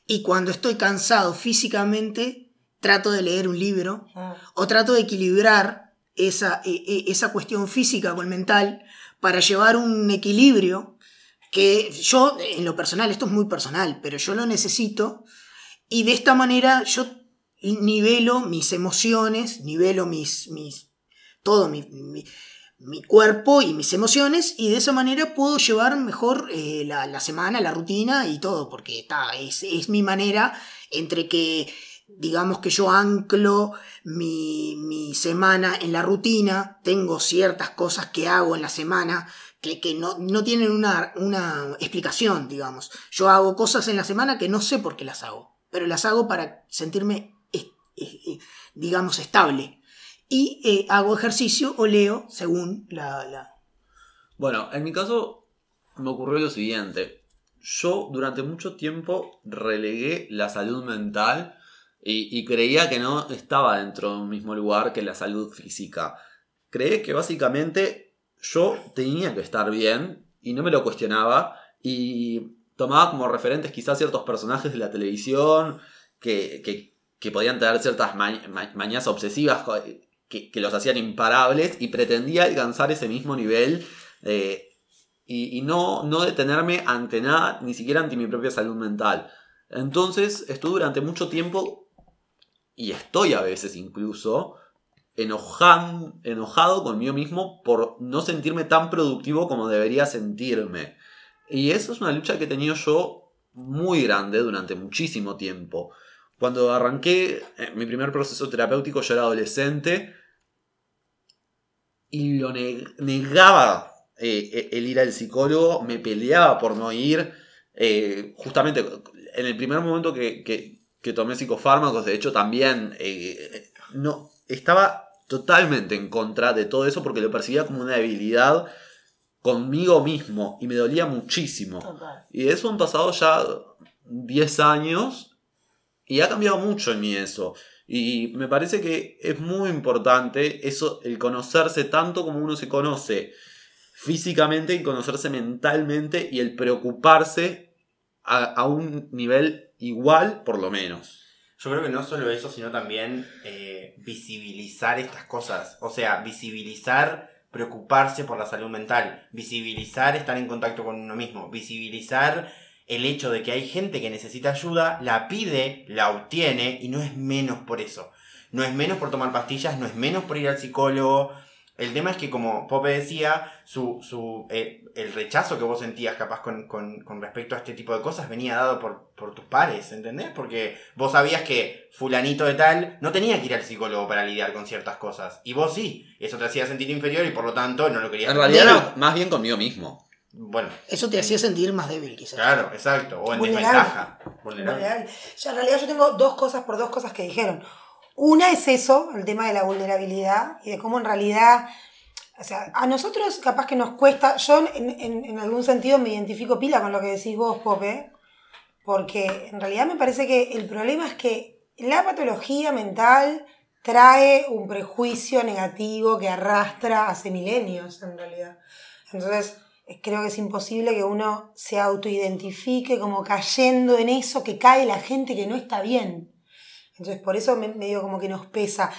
y cuando estoy cansado físicamente trato de leer un libro Ah. o trato de equilibrar esa, e- e- esa cuestión física con mental para llevar un equilibrio que yo, en lo personal, esto es muy personal, pero yo lo necesito y de esta manera yo nivelo mis emociones, nivelo mis, mis todo mi, mi- mi cuerpo y mis emociones y de esa manera puedo llevar mejor eh, la, la semana, la rutina y todo, porque ta, es, es mi manera entre que digamos que yo anclo mi, mi semana en la rutina, tengo ciertas cosas que hago en la semana que, que no, no tienen una, una explicación, digamos. Yo hago cosas en la semana que no sé por qué las hago, pero las hago para sentirme, digamos, estable. Y eh, hago ejercicio o leo según la... la- Bueno, en mi caso me ocurrió lo siguiente. Yo durante mucho tiempo relegué la salud mental y, creía que no estaba dentro de un mismo lugar que la salud física. Creí que básicamente yo tenía que estar bien y no me lo cuestionaba y tomaba como referentes quizás ciertos personajes de la televisión que, que- que podían tener ciertas ma- ma- mañas obsesivas que, que los hacían imparables y pretendía alcanzar ese mismo nivel eh, y, y no, no detenerme ante nada, ni siquiera ante mi propia salud mental. Entonces estuve durante mucho tiempo, y estoy a veces incluso, enojan- enojado conmigo mismo por no sentirme tan productivo como debería sentirme. Y eso es una lucha que he tenido yo muy grande durante muchísimo tiempo. Cuando arranqué eh, mi primer proceso terapéutico yo era adolescente y lo ne- negaba eh, el ir al psicólogo, me peleaba por no ir. eh, justamente en el primer momento que- que tomé psicofármacos, de hecho también eh, no, estaba totalmente en contra de todo eso porque lo percibía como una debilidad conmigo mismo y me dolía muchísimo. Total. Y eso han pasado ya 10 años y ha cambiado mucho en mí eso. Y me parece que es muy importante eso, el conocerse tanto como uno se conoce físicamente y conocerse mentalmente y el preocuparse a, a un nivel igual por lo menos. Yo creo que no solo eso, sino también eh, visibilizar estas cosas. O sea, visibilizar preocuparse por la salud mental, visibilizar estar en contacto con uno mismo, visibilizar el hecho de que hay gente que necesita ayuda, la pide, la obtiene y no es menos por eso. No es menos por tomar pastillas, no es menos por ir al psicólogo, el tema es que, como Pope decía, su, su, eh, el rechazo que vos sentías capaz con, respecto a este tipo de cosas venía dado por, por tus pares, ¿entendés? Porque vos sabías que fulanito de tal no tenía que ir al psicólogo para lidiar con ciertas cosas. Y vos sí. Eso te hacía sentir inferior y por lo tanto no lo querías. En realidad más bien conmigo mismo. Bueno. Eso te hacía sentir más débil, quizás. Claro, exacto. O en desventaja. Vulnerable. Ya, en realidad yo tengo dos cosas por dos cosas que dijeron. Una es eso, el tema de la vulnerabilidad y de cómo en realidad, o sea, a nosotros capaz que nos cuesta, yo en, algún sentido me identifico pila con lo que decís vos, Pope, porque en realidad me parece que el problema es que la patología mental trae un prejuicio negativo que arrastra hace milenios, en realidad. Entonces, creo que es imposible que uno se autoidentifique como cayendo en eso que cae la gente que no está bien. Entonces, por eso me, medio como que nos pesa.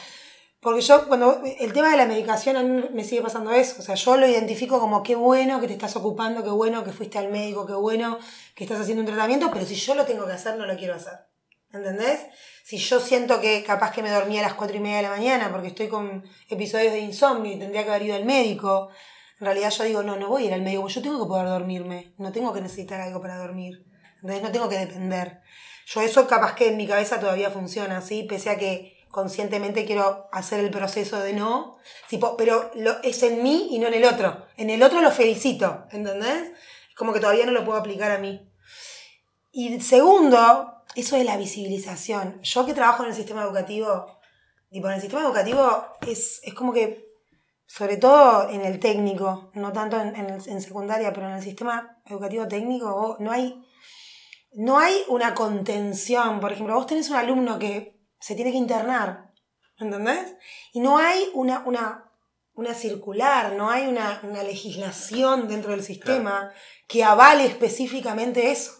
Porque yo, cuando el tema de la medicación, a mí me sigue pasando eso. O sea, yo lo identifico como qué bueno que te estás ocupando, qué bueno que fuiste al médico, qué bueno que estás haciendo un tratamiento, pero si yo lo tengo que hacer, no lo quiero hacer. ¿Entendés? Si yo siento que capaz que me dormí a las cuatro y media de la mañana porque estoy con episodios de insomnio y tendría que haber ido al médico, en realidad yo digo, no, no voy a ir al médico, yo tengo que poder dormirme, no tengo que necesitar algo para dormir. ¿Entendés? No tengo que depender. Yo eso capaz que en mi cabeza todavía funciona así, pese a que conscientemente quiero hacer el proceso de no, tipo, pero lo, es en mí y no en el otro. En el otro lo felicito, ¿entendés? Como que todavía no lo puedo aplicar a mí. Y segundo, eso de la visibilización. Yo que trabajo en el sistema educativo, tipo, en el sistema educativo es, es como que, sobre todo en el técnico, no tanto en, en secundaria, pero en el sistema educativo técnico, no hay no hay una contención. Por ejemplo, vos tenés un alumno que se tiene que internar, ¿entendés? Y no hay una, una, una circular, no hay una, legislación dentro del sistema que avale específicamente eso.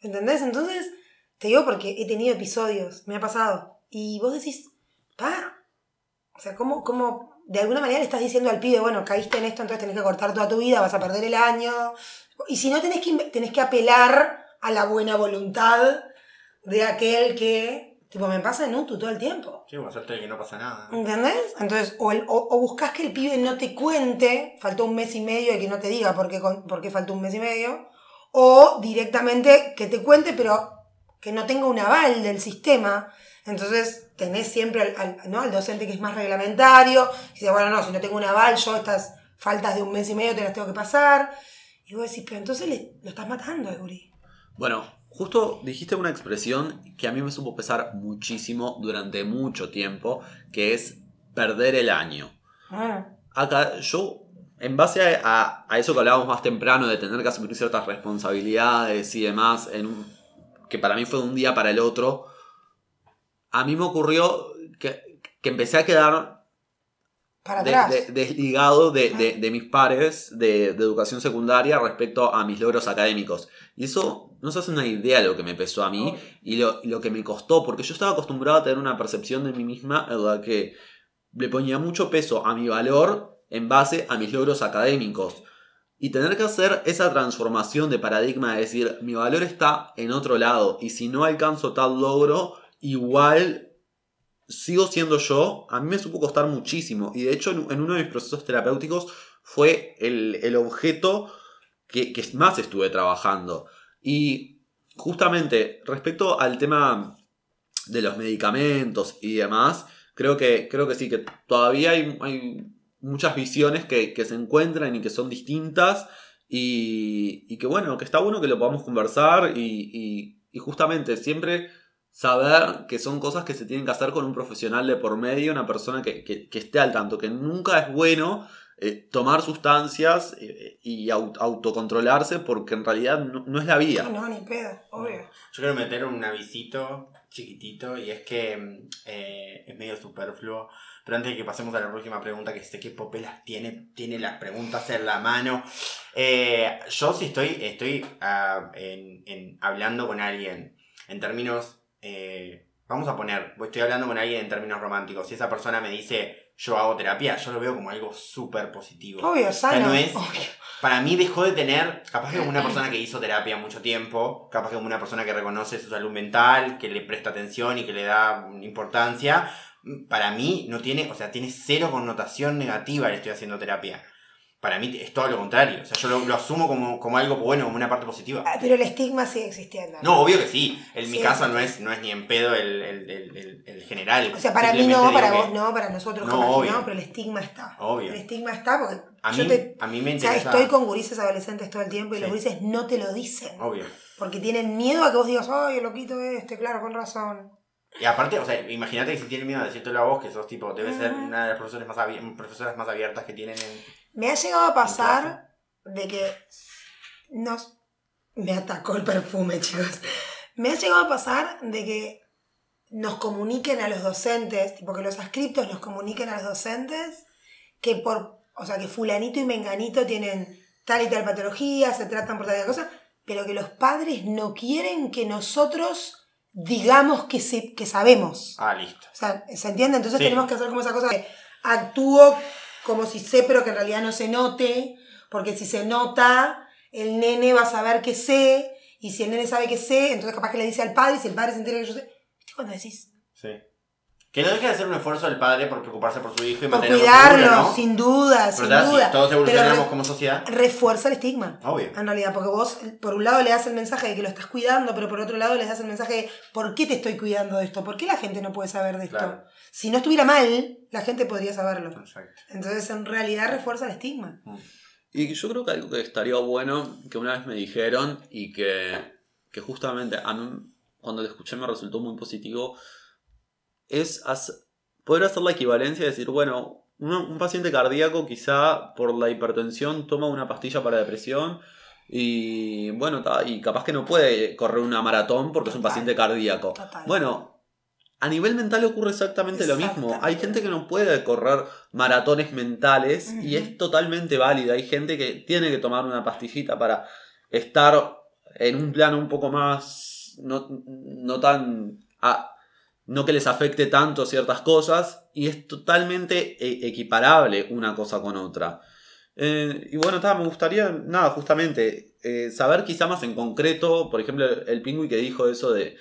¿Entendés? Entonces, te digo porque he tenido episodios, me ha pasado. Y vos decís, pa, o sea, ¿cómo, cómo de alguna manera le estás diciendo al pibe, bueno, caíste en esto, entonces tenés que cortar toda tu vida, vas a perder el año. Y si no, tenés que, tenés que apelar a la buena voluntad de aquel que, tipo, me pasa en UTU todo el tiempo. Sí, o que no pasa nada. ¿Entendés? Entonces, o, o, buscas que el pibe no te cuente, faltó un mes y medio y que no te diga por qué, por qué faltó un mes y medio, o directamente que te cuente, pero que no tenga un aval del sistema. Entonces, tenés siempre al, ¿no? al docente que es más reglamentario, y dice, bueno, no, si no tengo un aval, yo estas faltas de un mes y medio te las tengo que pasar. Y vos decís, pero entonces le, lo estás matando a Guri. Bueno, justo dijiste una expresión que a mí me supo pesar muchísimo durante mucho tiempo, que es perder el año. Ah. Acá yo, en base a, eso que hablábamos más temprano, de tener que asumir ciertas responsabilidades y demás, en que para mí fue de un día para el otro, a mí me ocurrió que, que empecé a quedar desligado de, mis pares de, educación secundaria respecto a mis logros académicos. Y eso no se hace una idea de lo que me pesó a mí y lo, que me costó, porque yo estaba acostumbrado a tener una percepción de mí misma en la que le ponía mucho peso a mi valor en base a mis logros académicos. Y tener que hacer esa transformación de paradigma de decir, mi valor está en otro lado y si no alcanzo tal logro, igual sigo siendo yo, a mí me supo costar muchísimo. Y de hecho, en uno de mis procesos terapéuticos fue el, objeto que, más estuve trabajando. Y justamente respecto al tema de los medicamentos y demás, creo que, creo que sí, que todavía hay, muchas visiones que, se encuentran y que son distintas. Y, que bueno, que está bueno que lo podamos conversar y, y justamente siempre saber que son cosas que se tienen que hacer con un profesional de por medio, una persona que, esté al tanto, que nunca es bueno eh, tomar sustancias eh, y autocontrolarse porque en realidad no, es la vía. No, no, ni pedo, obvio. Yo quiero meter un avisito chiquitito y es que eh, es medio superfluo. Pero antes de que pasemos a la próxima pregunta, que sé que Popelas tiene, tiene las preguntas en la mano. yo si estoy, estoy ah, en, hablando con alguien en términos eh, vamos a poner, estoy hablando con alguien en términos románticos, si esa persona me dice yo hago terapia, yo lo veo como algo súper positivo. Obvio, sano. no es- obvio. Para mí dejó de tener, capaz que como una persona que hizo terapia mucho tiempo, capaz que como una persona que reconoce su salud mental, que le presta atención y que le da importancia, para mí no tiene, o sea, tiene cero connotación negativa el estoy haciendo terapia. Para mí es todo lo contrario, o sea, yo lo, lo asumo como, como algo bueno, como una parte positiva. Ah, Pero el estigma sigue existiendo. No, obvio que sí. En mi Sí. caso no es, no es ni en pedo el, el, el, el- general. O sea, para mí no, para que- vos no, para nosotros No, obvio. no, pero el estigma está. Obvio. El estigma está porque A yo mí, te, a mí me o sea, interesa. estoy con gurises adolescentes todo el tiempo y los gurises no te lo dicen. Obvio. Porque tienen miedo a que vos digas, ay, el loquito este, claro, con razón. Y aparte, o sea, imagínate que si tienen miedo de decírtelo a vos, que sos tipo, debes ser una de las profesoras más, abi- profesoras más abiertas que tienen en. Me ha llegado a pasar de que nos... Me atacó el perfume, [laughs] chicos. Me ha llegado a pasar de que nos comuniquen a los docentes, tipo que los ascriptos nos comuniquen a los docentes que por, o sea, que fulanito y menganito tienen tal y tal patología, se tratan por tal y tal cosa, pero que los padres no quieren que nosotros digamos que, se, que sabemos. Ah, listo. O sea, ¿se entiende? Entonces Sí. tenemos que hacer como esa cosa de actúo como si sé, pero que en realidad no se note, porque si se nota, el nene va a saber que sé, y si el nene sabe que sé, entonces capaz que le dice al padre, y si el padre se entera que yo sé. ¿Viste cuando decís? Sí. Que no deje de ser un esfuerzo del padre por preocuparse por su hijo y Por mantenerlo cuidarlo, seguro, ¿no? sin duda, Pero sin si duda. todos evolucionamos re- como sociedad. refuerza el estigma. Obvio. En realidad, porque vos, por un lado, le das el mensaje de que lo estás cuidando, pero por otro lado, le das el mensaje de ¿por qué te estoy cuidando de esto? ¿Por qué la gente no puede saber de esto? Claro. Si no estuviera mal, la gente podría saberlo. Exacto. Entonces, en realidad, refuerza el estigma. Y yo creo que algo que estaría bueno, que una vez me dijeron y que, que justamente a mí, cuando lo escuché me resultó muy positivo, es poder hacer la equivalencia y decir, bueno, un, un paciente cardíaco quizá por la hipertensión toma una pastilla para depresión y bueno, y capaz que no puede correr una maratón porque es un paciente cardíaco. Total. Bueno, a nivel mental ocurre exactamente lo mismo. Hay gente que no puede correr maratones mentales y es totalmente válida. Hay gente que tiene que tomar una pastillita para estar en un plano un poco más. no, no tan. No que les afecte tanto ciertas cosas y es totalmente eh, equiparable una cosa con otra. Eh, y bueno, me gustaría, nada, justamente, eh, saber quizá más en concreto, por ejemplo, el Pingüi que dijo eso de,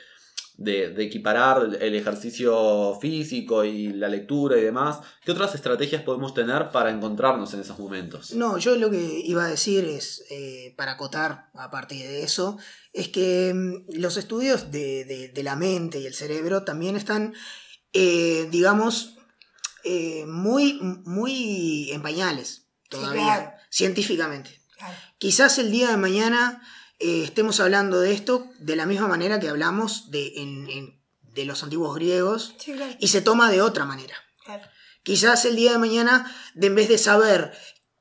de, de equiparar el ejercicio físico y la lectura y demás, ¿qué otras estrategias podemos tener para encontrarnos en esos momentos? No, yo lo que iba a decir es, eh, para acotar a partir de eso, es que mm, los estudios de, de- de la mente y el cerebro también están, eh, digamos, eh, muy, muy en pañales todavía, claro. científicamente. Claro. Quizás el día de mañana eh, estemos hablando de esto de la misma manera que hablamos de, en- en- de los antiguos griegos Sí, claro. y se toma de otra manera. claro. Quizás el día de mañana, de en vez de saber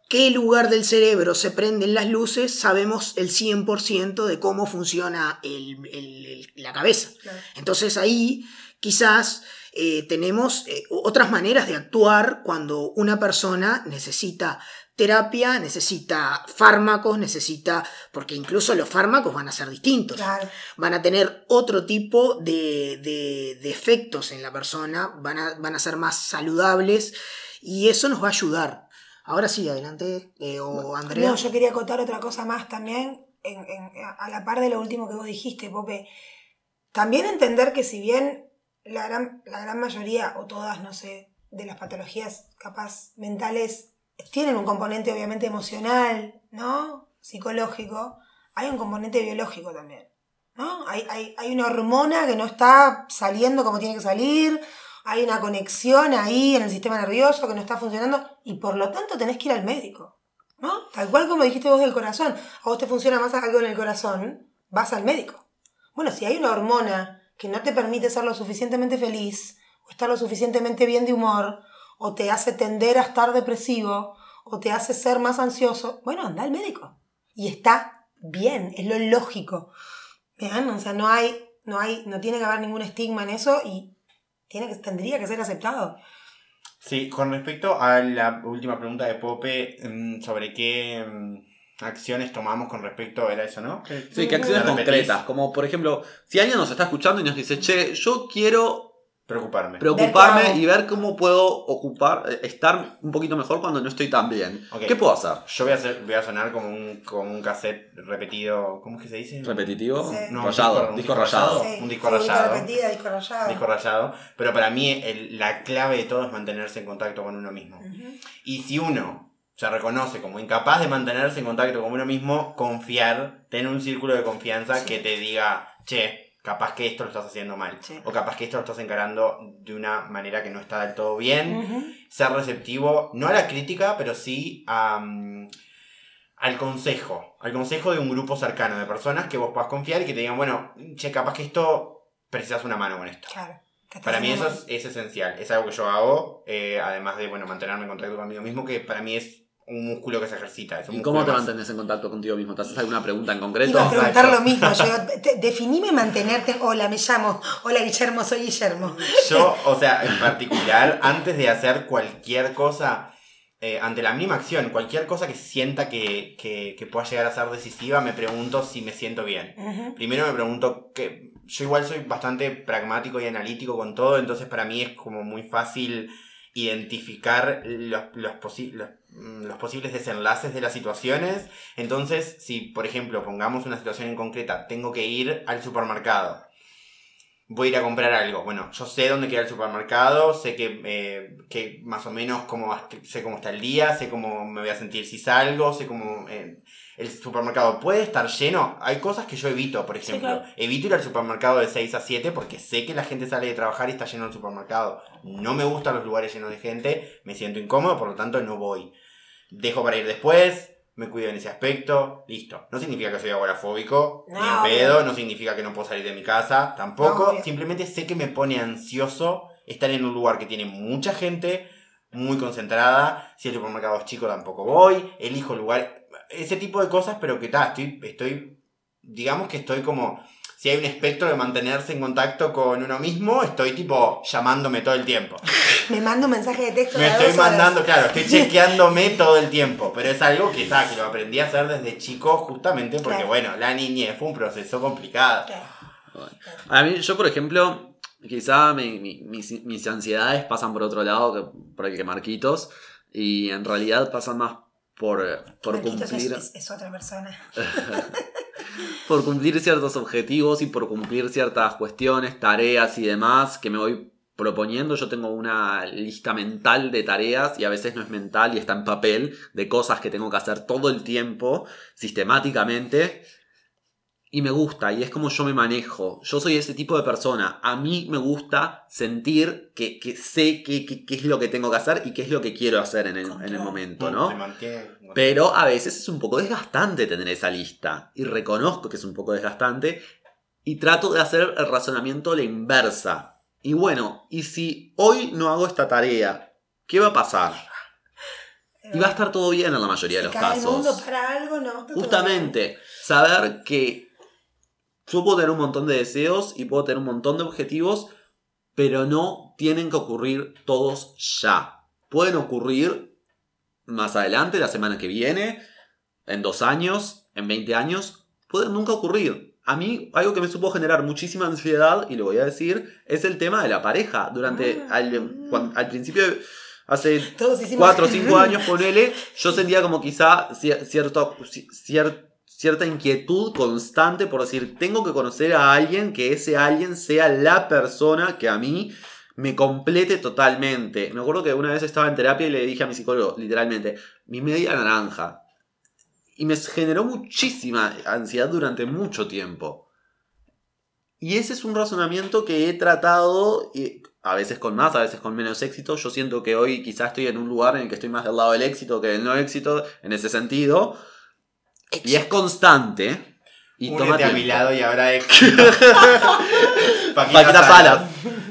qué lugar del cerebro se prenden las luces, sabemos el 100% de cómo funciona el- el- el- la cabeza. claro. Entonces ahí quizás eh, tenemos eh, otras maneras de actuar cuando una persona necesita terapia, necesita fármacos, necesita, porque incluso los fármacos van a ser distintos Claro. van a tener otro tipo de, de- de efectos en la persona, van a, van a ser más saludables y eso nos va a ayudar. Ahora sí, adelante, eh, o Andrea. No, yo quería acotar otra cosa más también, en- en- a la par de lo último que vos dijiste, Pope. También entender que si bien la gran, la gran mayoría, o todas, no sé, de las patologías capaz mentales tienen un componente obviamente emocional, ¿no? Psicológico, hay un componente biológico también, ¿no? Hay, hay, una hormona que no está saliendo como tiene que salir, hay una conexión ahí en el sistema nervioso que no está funcionando y por lo tanto tenés que ir al médico, ¿no? Tal cual como dijiste vos del corazón, a vos te funciona más algo en el corazón, vas al médico. Bueno, si hay una hormona que no te permite ser lo suficientemente feliz, o estar lo suficientemente bien de humor, o te hace tender a estar depresivo, o te hace ser más ansioso, bueno, anda al médico. Y está bien, es lo lógico. ¿Vean? O sea, no hay, no hay, no tiene que haber ningún estigma en eso y tiene que, tendría que ser aceptado. Sí, con respecto a la última pregunta de Pope mm, sobre qué, mm, acciones tomamos con respecto a eso, ¿no? Sí, que acciones ¿La repetís? concretas. Como por ejemplo, si alguien nos está escuchando y nos dice, che, yo quiero Preocuparme. preocuparme Ver y ver cómo puedo ocupar, eh, estar un poquito mejor cuando no estoy tan bien. ¿Qué puedo hacer? Yo voy a, hacer, voy a sonar como un, como un cassette repetido. ¿Cómo es que se dice? ¿Repetitivo? Sí. No, un rayado, disco- un disco disco rayado. rayado. un disco rayado. repetida, disco rayado. Disco rayado. Pero para mí el- la clave de todo es mantenerse en contacto con uno mismo. Y si uno se reconoce como incapaz de mantenerse en contacto con uno mismo, confiar, tener un círculo de confianza Sí. que te diga, che, capaz que esto lo estás haciendo mal. Sí. O capaz que esto lo estás encarando de una manera que no está del todo bien. Ser receptivo, no a la crítica, pero sí a, mm, al consejo. Al consejo de un grupo cercano de personas que vos puedas confiar y que te digan, bueno, che, capaz que esto precisas una mano con esto. Claro. Para mí eso es esencial, es algo que yo hago, eh, además de bueno, mantenerme en contacto conmigo mismo, que para mí es un músculo que se ejercita. Es un ¿Y cómo te más. mantienes en contacto contigo mismo? ¿Te haces alguna pregunta en concreto? Iba a preguntar lo mismo. Yo, te- definime mantenerte. Hola, me llamo. Hola, Guillermo, soy Guillermo. Yo, o sea, en particular, antes de hacer cualquier cosa, eh, ante la mínima acción, cualquier cosa que sienta que, que, que pueda llegar a ser decisiva, me pregunto si me siento bien. Primero me pregunto que yo igual soy bastante pragmático y analítico con todo, entonces para mí es como muy fácil identificar los, los, posi- los, los posibles desenlaces de las situaciones. Entonces, si por ejemplo pongamos una situación en concreta, tengo que ir al supermercado. Voy a ir a comprar algo. Bueno, yo sé dónde queda el supermercado, sé que, eh, que más o menos cómo, sé cómo está el día, sé cómo me voy a sentir si salgo, sé cómo... eh, el supermercado puede estar lleno. Hay cosas que yo evito, por Sí, ejemplo. claro. Evito ir al supermercado de 6 a 7 porque sé que la gente sale de trabajar y está lleno el supermercado. No me gustan los lugares llenos de gente, me siento incómodo, por lo tanto no voy. Dejo para ir después, me cuido en ese aspecto, listo. No significa que soy agorafóbico, ni en No, pedo, no significa que no puedo salir de mi casa, tampoco. No, obvio. Simplemente sé que me pone ansioso estar en un lugar que tiene mucha gente, muy concentrada. Si el supermercado es chico, tampoco voy. Elijo lugar. Ese tipo de cosas, pero que tal, estoy, estoy. Digamos que estoy como. Si hay un espectro de mantenerse en contacto con uno mismo, estoy tipo llamándome todo el tiempo. [laughs] Me manda un mensaje de texto. Me estoy dos horas. mandando, claro, estoy [laughs] chequeándome todo el tiempo. Pero es algo que, está, que lo aprendí a hacer desde chico, justamente porque, Claro. bueno, la niñez fue un proceso complicado. Claro. A mí, yo por ejemplo, quizá mi- mi- mis, mis ansiedades pasan por otro lado que por el que Marquitos. Y en realidad pasan más por, por Marquitos cumplir. es- es otra persona. [laughs] por cumplir ciertos objetivos y por cumplir ciertas cuestiones, tareas y demás que me voy proponiendo. Yo tengo una lista mental de tareas y a veces no es mental y está en papel de cosas que tengo que hacer todo el tiempo, sistemáticamente. Y me gusta, y es como yo me manejo. Yo soy ese tipo de persona. A mí me gusta sentir que, que sé qué qué- qué es lo que tengo que hacer y qué es lo que quiero hacer en el, en el momento, ¿no? Te mantiene- Pero a veces es un poco desgastante tener esa lista. Y reconozco que es un poco desgastante. Y trato de hacer el razonamiento a la inversa. Y bueno, ¿y si hoy no hago esta tarea? ¿Qué va a pasar? Y va a estar todo bien en la mayoría de los el mundo casos. para algo, no. Justamente, saber que yo puedo tener un montón de deseos y puedo tener un montón de objetivos, pero no tienen que ocurrir todos ya. Pueden ocurrir más adelante, la semana que viene, en dos años, en 20 años, pueden nunca ocurrir. A mí, algo que me supo generar muchísima ansiedad, y lo voy a decir, es el tema de la pareja. Durante, Ah. al, al principio, hace bien. Todos hicimos 4 o 5 [laughs] años, ponele, yo sentía como quizá cier- cierto, ci- cier- cierta inquietud constante por decir, tengo que conocer a alguien, que ese alguien sea la persona que a mí me complete totalmente. Me acuerdo que una vez estaba en terapia y le dije a mi psicólogo, literalmente, mi media naranja. Y me generó muchísima ansiedad durante mucho tiempo. Y ese es un razonamiento que he tratado, a veces con más, a veces con menos éxito. Yo siento que hoy quizás estoy en un lugar en el que estoy más del lado del éxito que del no éxito, en ese sentido. Y es constante. Y toma a mi lado y ahora es. [laughs] Paquita Salas.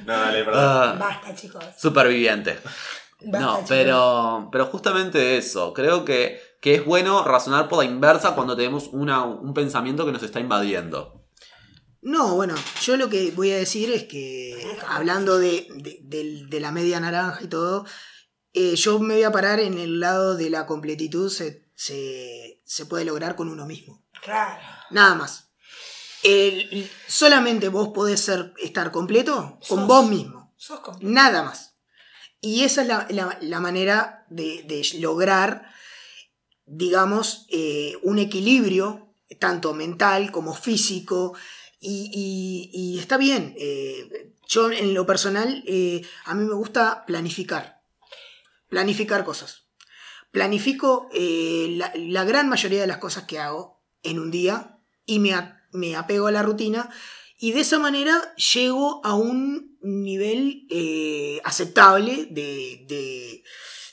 No, dale, perdón. Ah, Basta, chicos. superviviente. Basta, No, chicos. pero, pero justamente eso. Creo que, que es bueno razonar por la inversa cuando tenemos una- un pensamiento que nos está invadiendo. No, bueno, yo lo que voy a decir es que, hablando de, de- la media naranja y todo, eh, yo me voy a parar en el lado de la completitud. Se, se, se puede lograr con uno mismo. Claro. Nada más. El- solamente vos podés ser, estar completo con Sos. vos mismo. Sos como. Nada más. Y esa es la, la- la manera de, de lograr, digamos, eh, un equilibrio, tanto mental como físico. Y, y- y está bien. eh, yo en lo personal, eh, a mí me gusta planificar. Planificar cosas. Planifico eh, la, gran mayoría de las cosas que hago en un día y me, me apego a la rutina y de esa manera llego a un nivel eh, aceptable de, de-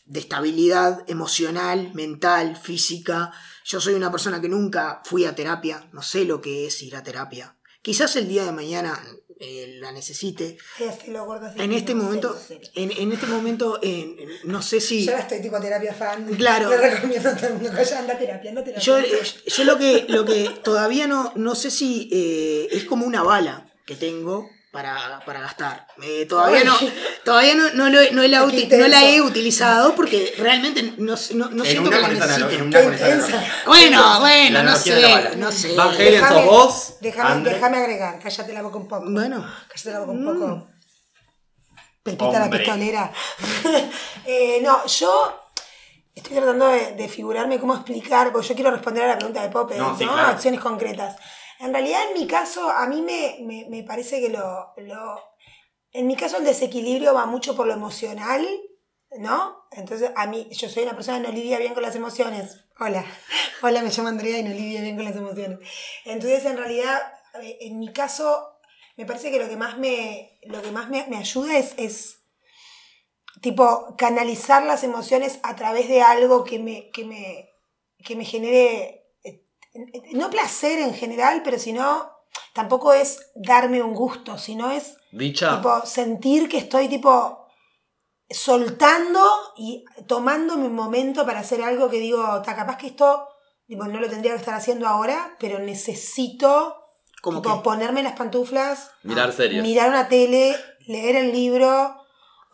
de estabilidad emocional, mental, física. Yo soy una persona que nunca fui a terapia, no sé lo que es ir a terapia. Quizás el día de mañana eh, la necesite. Lo gordo, así En que este momento, en, en este momento, no sé si... Yo estoy tipo terapia fan. Claro. Le recomiendo a todo el mundo que anda terapia, anda terapia. Yo, eh, yo lo que, lo que todavía no, no sé si eh, es como una bala que tengo para, para gastar. Eh, todavía no, todavía no, no, lo he- no la, Qué uti- no la he utilizado porque realmente no, no, no En siento que la necesite. Bueno, bueno, La no sé, no sé. Van Halen sos vos. Déjame, agregar, cállate la boca un poco. Bueno. Cállate la boca un Mm. poco. Pepita la pistolera. [laughs] Eh, no, yo estoy tratando de, de figurarme cómo explicar, porque yo quiero responder a la pregunta de Pope, No, ¿no? sí, claro. Acciones concretas. En realidad, en mi caso, a mí me, me, me parece que lo, lo. En mi caso, el desequilibrio va mucho por lo emocional, ¿no? Entonces, a mí, yo soy una persona que no lidia bien con las emociones. Hola, [laughs] hola, me llamo Andrea y no lidia bien con las emociones. Entonces, en realidad, eh, en mi caso, me parece que lo que más me, lo que más me, me ayuda es, es, tipo, canalizar las emociones a través de algo que me, que me, que me genere, no placer en general, pero sino, tampoco es darme un gusto, sino es Dicha. tipo sentir que estoy tipo soltando y tomándome un momento para hacer algo que digo, está capaz que esto tipo, no lo tendría que estar haciendo ahora, pero necesito Como ponerme las pantuflas, Mirar series. mirar una tele, leer el libro,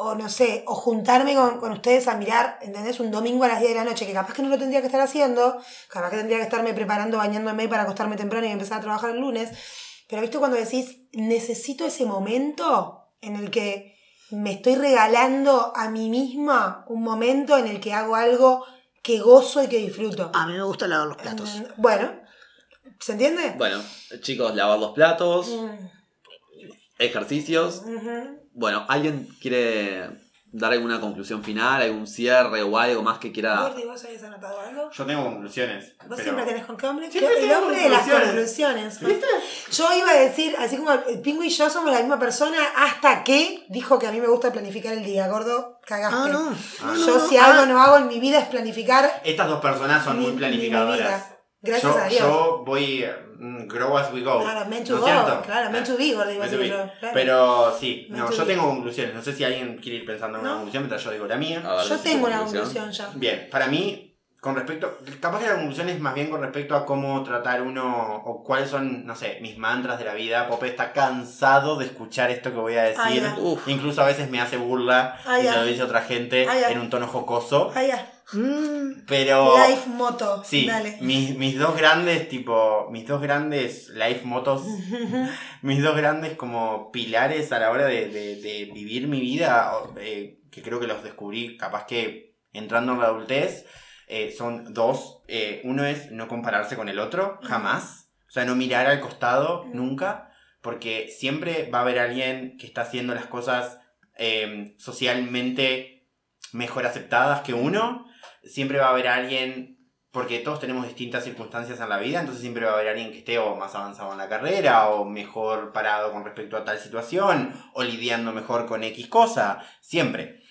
o no sé, o juntarme con, con ustedes a mirar, ¿entendés? Un domingo a las 10 de la noche, que capaz que no lo tendría que estar haciendo, capaz que tendría que estarme preparando, bañándome para acostarme temprano y empezar a trabajar el lunes. Pero visto cuando decís, necesito ese momento en el que me estoy regalando a mí misma un momento en el que hago algo que gozo y que disfruto. a mí me gusta lavar los platos. Bueno, ¿se entiende? Bueno, chicos, lavar los platos, Mm, ejercicios. Bueno, ¿alguien quiere dar alguna conclusión final, algún cierre o algo más que quiera? Gordi, ¿vos habías anotado algo? Yo tengo conclusiones. Vos pero- siempre tenés con qué hombre? Siempre el hombre de las conclusiones. Yo iba a decir, así como el Pingu y yo somos la misma persona, hasta que dijo que a mí me gusta planificar el día, gordo, cagaste. Ah, no. Ah, Yo no, si ah. algo no hago en mi vida es planificar Estas dos personas son mi- muy planificadoras. Gracias yo, a Dios. yo voy grow as we go. Claro, meant to ¿No go, cierto? claro, meant to be, gordo, be. yo, claro. Pero sí, Meant no, yo be. tengo conclusiones. No sé si alguien quiere ir pensando en una No. conclusión mientras yo digo la mía. Ver, Yo tengo una conclusión ya. Bien, para mí, con respecto. Capaz que la conclusión es más bien con respecto a cómo tratar uno. o cuáles son, no sé, mis mantras de la vida. Pope está cansado de escuchar esto que voy a decir. Uf. Incluso a veces me hace burla Ah, y ya. se lo dice a otra gente ya. en un tono jocoso. Mm, Pero. Life moto. Sí, Dale. mis, mis dos grandes, tipo, mis dos grandes life motos, [laughs] mis dos grandes como pilares a la hora de, de- de vivir mi vida, eh, que creo que los descubrí capaz que entrando en la adultez, eh, son dos. Eh, uno es no compararse con el otro, jamás. O sea, no mirar al costado, nunca. Porque siempre va a haber alguien que está haciendo las cosas eh, socialmente mejor aceptadas que uno. Siempre va a haber alguien porque todos tenemos distintas circunstancias en la vida, entonces siempre va a haber alguien que esté o más avanzado en la carrera, o mejor parado con respecto a tal situación, o lidiando mejor con X cosa, siempre.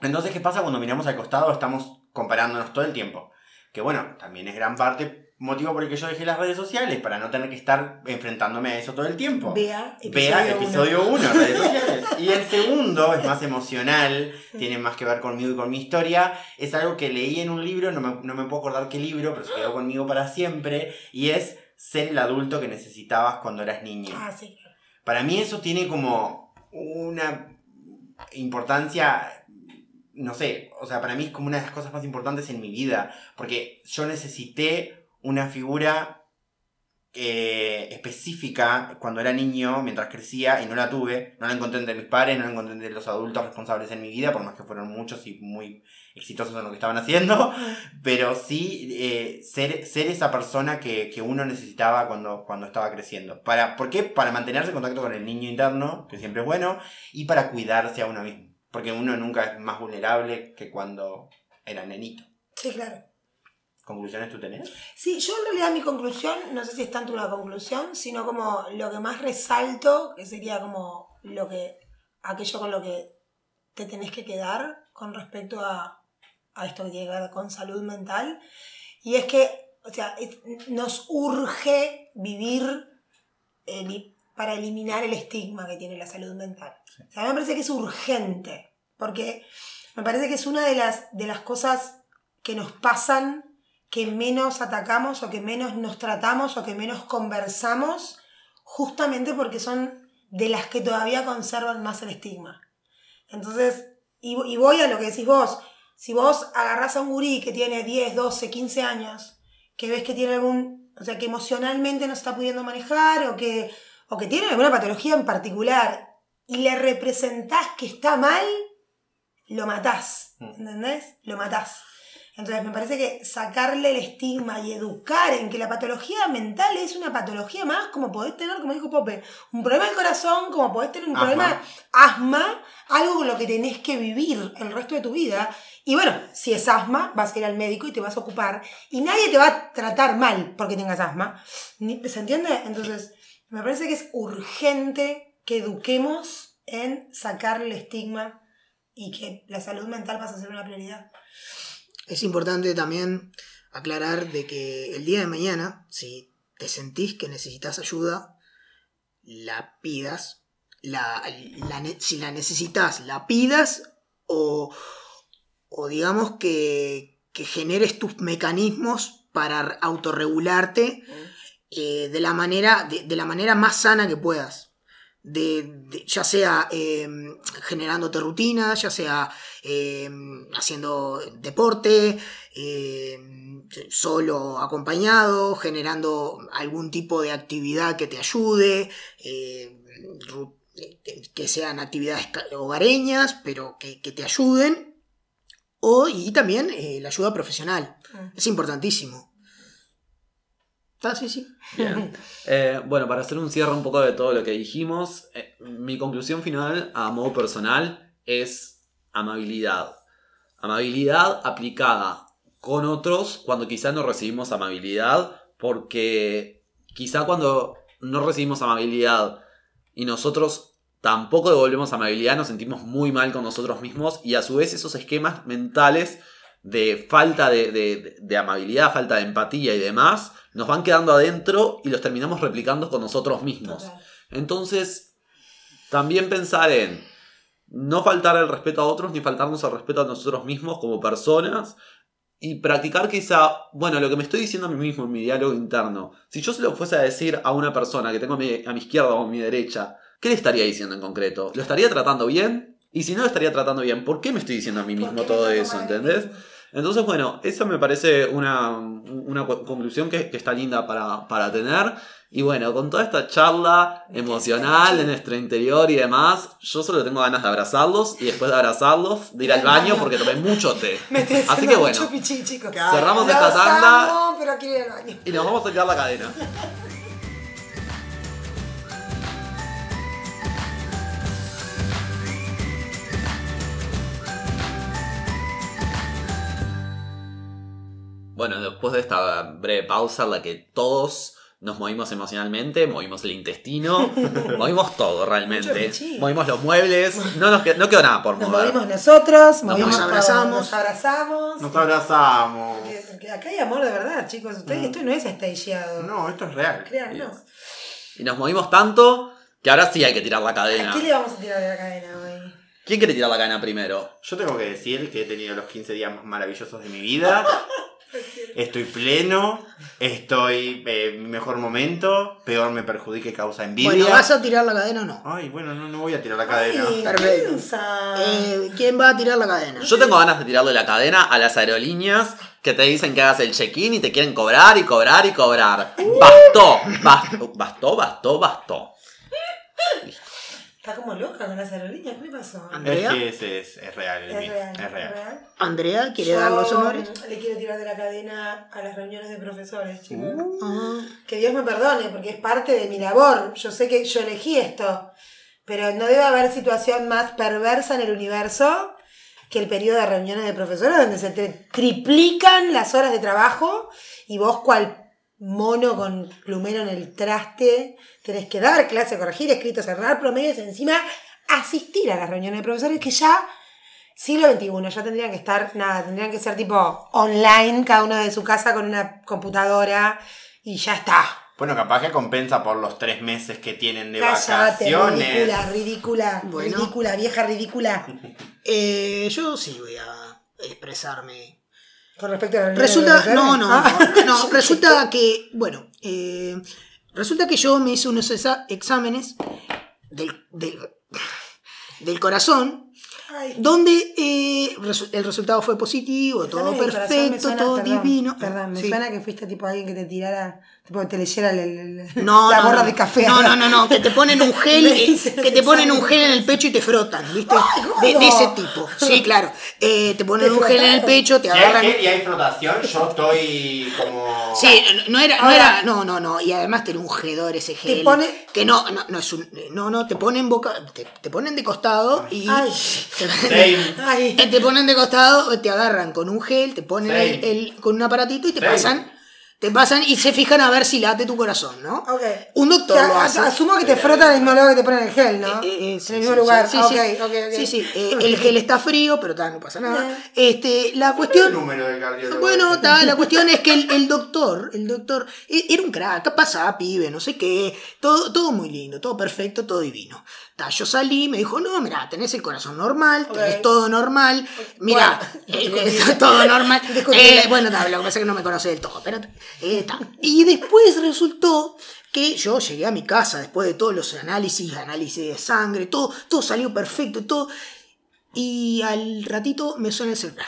Entonces, ¿qué pasa cuando miramos al costado? Estamos comparándonos todo el tiempo. Que bueno, también es gran parte motivo por el que yo dejé las redes sociales, para no tener que estar enfrentándome a eso todo el tiempo. Vea episodio Vea uno. episodio 1, redes [laughs] sociales. Y el segundo es más emocional, tiene más que ver conmigo y con mi historia. Es algo que leí en un libro, no me, no me puedo acordar qué libro, pero se quedó conmigo para siempre. Y es ser el adulto que necesitabas cuando eras niño. Ah, sí. Para mí eso tiene como una importancia, no sé, o sea, para mí es como una de las cosas más importantes en mi vida, porque yo necesité una figura eh, específica cuando era niño, mientras crecía, y no la tuve, no la encontré entre mis padres, no la encontré entre los adultos responsables en mi vida, por más que fueron muchos y muy exitosos en lo que estaban haciendo, pero sí eh, ser, ser esa persona que, que uno necesitaba cuando, cuando estaba creciendo. Para, ¿Por qué? Para mantenerse en contacto con el niño interno, que siempre es bueno, y para cuidarse a uno mismo, porque uno nunca es más vulnerable que cuando era nenito. Sí, claro. ¿Conclusiones tú tenés? Sí, yo en realidad mi conclusión, no sé si es tanto una conclusión, sino como lo que más resalto, que sería como lo que, aquello con lo que te tenés que quedar con respecto a, a esto que tiene que ver con salud mental. Y es que, o sea, es- nos urge vivir el- para eliminar el estigma que tiene la salud mental. O sea, a mí me parece que es urgente, porque me parece que es una de las, de las cosas que nos pasan que menos atacamos o que menos nos tratamos o que menos conversamos, justamente porque son de las que todavía conservan más el estigma. Entonces, y, y voy a lo que decís vos, si vos agarrás a un gurí que tiene 10, 12, 15 años, que ves que tiene algún, o sea, que emocionalmente no está pudiendo manejar o que, o que tiene alguna patología en particular y le representás que está mal, lo matás, Mm. ¿entendés? Lo matás. Entonces me parece que sacarle el estigma y educar en que la patología mental es una patología más, como podés tener, como dijo Pope, un problema del corazón, como podés tener un Asma. problema asma, algo con lo que tenés que vivir el resto de tu vida. Y bueno, si es asma, vas a ir al médico y te vas a ocupar. Y nadie te va a tratar mal porque tengas asma. ¿Se entiende? Entonces, me parece que es urgente que eduquemos en sacar el estigma y que la salud mental pase a ser una prioridad. Es importante también aclarar de que el día de mañana, si te sentís que necesitas ayuda, la pidas. La, la ne- si la necesitas, la pidas o, o digamos que, que generes tus mecanismos para autorregularte eh, de, la manera, de, de la manera más sana que puedas. De, de- ya sea eh, generándote rutinas, ya sea eh, haciendo deporte, eh, solo acompañado, generando algún tipo de actividad que te ayude, eh, que sean actividades hogareñas, pero que, que te ayuden, o, y también eh, la ayuda profesional. Es importantísimo. Ah, sí, sí. Bien. [laughs] Eh, bueno, para hacer un cierre un poco de todo lo que dijimos, eh, mi conclusión final a modo personal es amabilidad. Amabilidad aplicada con otros cuando quizá no recibimos amabilidad, porque quizá cuando no recibimos amabilidad y nosotros tampoco devolvemos amabilidad, nos sentimos muy mal con nosotros mismos y a su vez esos esquemas mentales de falta de, de- de amabilidad, falta de empatía y demás, nos van quedando adentro y los terminamos replicando con nosotros mismos. Total. Entonces, también pensar en no faltar el respeto a otros ni faltarnos el respeto a nosotros mismos como personas y practicar quizá, bueno, lo que me estoy diciendo a mí mismo en mi diálogo interno. Si yo se lo fuese a decir a una persona que tengo a mi, a mi izquierda o a mi derecha, ¿qué le estaría diciendo en concreto? ¿Lo estaría tratando bien? Y si no lo estaría tratando bien, ¿por qué me estoy diciendo a mí ¿Por mismo todo eso? ¿Entendés? Entonces, bueno, esa me parece una, una conclusión que, que está linda para, para tener. Y bueno, con toda esta charla emocional de nuestro interior y demás, yo solo tengo ganas de abrazarlos y después de abrazarlos, de ir al baño porque tomé mucho té. [laughs] Me estoy Así que bueno, mucho pichí, chicos. cerramos Los esta tanda. amo, pero quiero ir al baño. y nos vamos a tirar la cadena. [laughs] después de esta breve pausa en la que todos nos movimos emocionalmente, movimos el intestino, [laughs] movimos todo realmente. Movimos los muebles, no, nos qued- no quedó nada por Nos mover. movimos nosotros, movimos nos abrazamos. Nos abrazamos. Nos abrazamos. Acá hay amor de verdad, chicos. Ustedes, Esto no es stageado. No, esto es real. Créannos. Y nos movimos tanto que ahora sí hay que tirar la ¿A cadena. qué le vamos a tirar de la cadena hoy? ¿Quién quiere tirar la cadena primero? Yo tengo que decir que he tenido los 15 días más maravillosos de mi vida [laughs] Estoy pleno, estoy eh, en mi mejor momento, peor me perjudique causa envidia. Bueno, ¿vas a tirar la cadena o no? Ay, bueno, no, no voy a tirar la cadena. Ay, Perfecto. piensa. Eh, ¿Quién va a tirar la cadena? Yo tengo ganas de tirarle la cadena a las aerolíneas que te dicen que hagas el check-in y te quieren cobrar y cobrar y cobrar. Bastó, bastó, bastó, bastó, bastó. Está como loca con las aerolíneas. ¿Qué le pasó? Es ¿Andrea? que es, es, es real, el Es real, es real. ¿Andrea quiere Yo, dar los honores? Le quiero tirar de la cadena a las reuniones de profesores, chicos. Uh. Ah, Que Dios me perdone, porque es parte de mi labor. Yo sé que yo elegí esto, pero no debe haber situación más perversa en el universo que el periodo de reuniones de profesores donde se te triplican las horas de trabajo y vos cual mono con plumero en el traste tenés que dar clase, corregir escritos, cerrar promedios y encima asistir a las reuniones de profesores que ya siglo XXI, ya tendrían que estar, nada, tendrían que ser tipo online, cada uno de su casa con una computadora y ya está. Bueno, capaz que compensa por los tres meses que tienen de Cállate, vacaciones. ridícula, ridícula, Bueno. ridícula, vieja ridícula. [laughs] eh, yo sí voy a expresarme. Con respecto a la Resulta, no, no, Ah. no, no, [laughs] resulta que, bueno, eh, resulta que yo me hice unos exámenes del, del, del corazón Ay, donde eh, el resultado fue positivo, todo perfecto, suena- todo perdón, divino. Perdón, me Sí. suena que fuiste tipo alguien que te tirara, tipo que te leyera el- el- el- No, la no, no. de café. No, no, no, no, que te ponen un [laughs] gel, que te ponen un gel en el pecho y te frotan, ¿viste? De, de ese tipo. Sí, claro. Eh, te ponen Te un gel en el pecho, te Si agarran. hay gel y hay flotación, yo estoy como... Sí, no era, no era, no, no, no, y además tiene un hedor ese gel. pone- Que no, no, no es un, no, no, te ponen boca, te, te ponen de costado y Ay. Same. Ay, Eh, te ponen de costado, te agarran con un gel, te ponen el, el- con un aparatito y te pasan, te pasan y se fijan a ver si late tu corazón, ¿no? ok. Un doctor Que lo a- hace. Asumo que te frotan el mismo lugar que te ponen el gel, ¿no? Eh, eh, sí, en el mismo sí, lugar. Sí, sí, ok, sí. ok, ok. Sí, sí, eh, el gel está frío, pero tal, no pasa nada. Este, la el cuestión. número del cardiólogo. Bueno, ta, la cuestión es que el, el doctor, el doctor, e- era un crack, ¿qué pasa, pibe? No sé qué, todo, todo muy lindo, todo perfecto, todo divino. Yo salí, me dijo, no, mira, tenés el corazón normal, tenés todo normal, mira, Bueno, [laughs] eh, todo normal. [laughs] Eh, bueno, ta, lo que pasa es que no me conoce del todo, pero eh. Y después resultó que yo llegué a mi casa después de todos los análisis, análisis de sangre, todo, todo salió perfecto, todo. Y al ratito me suena el celular.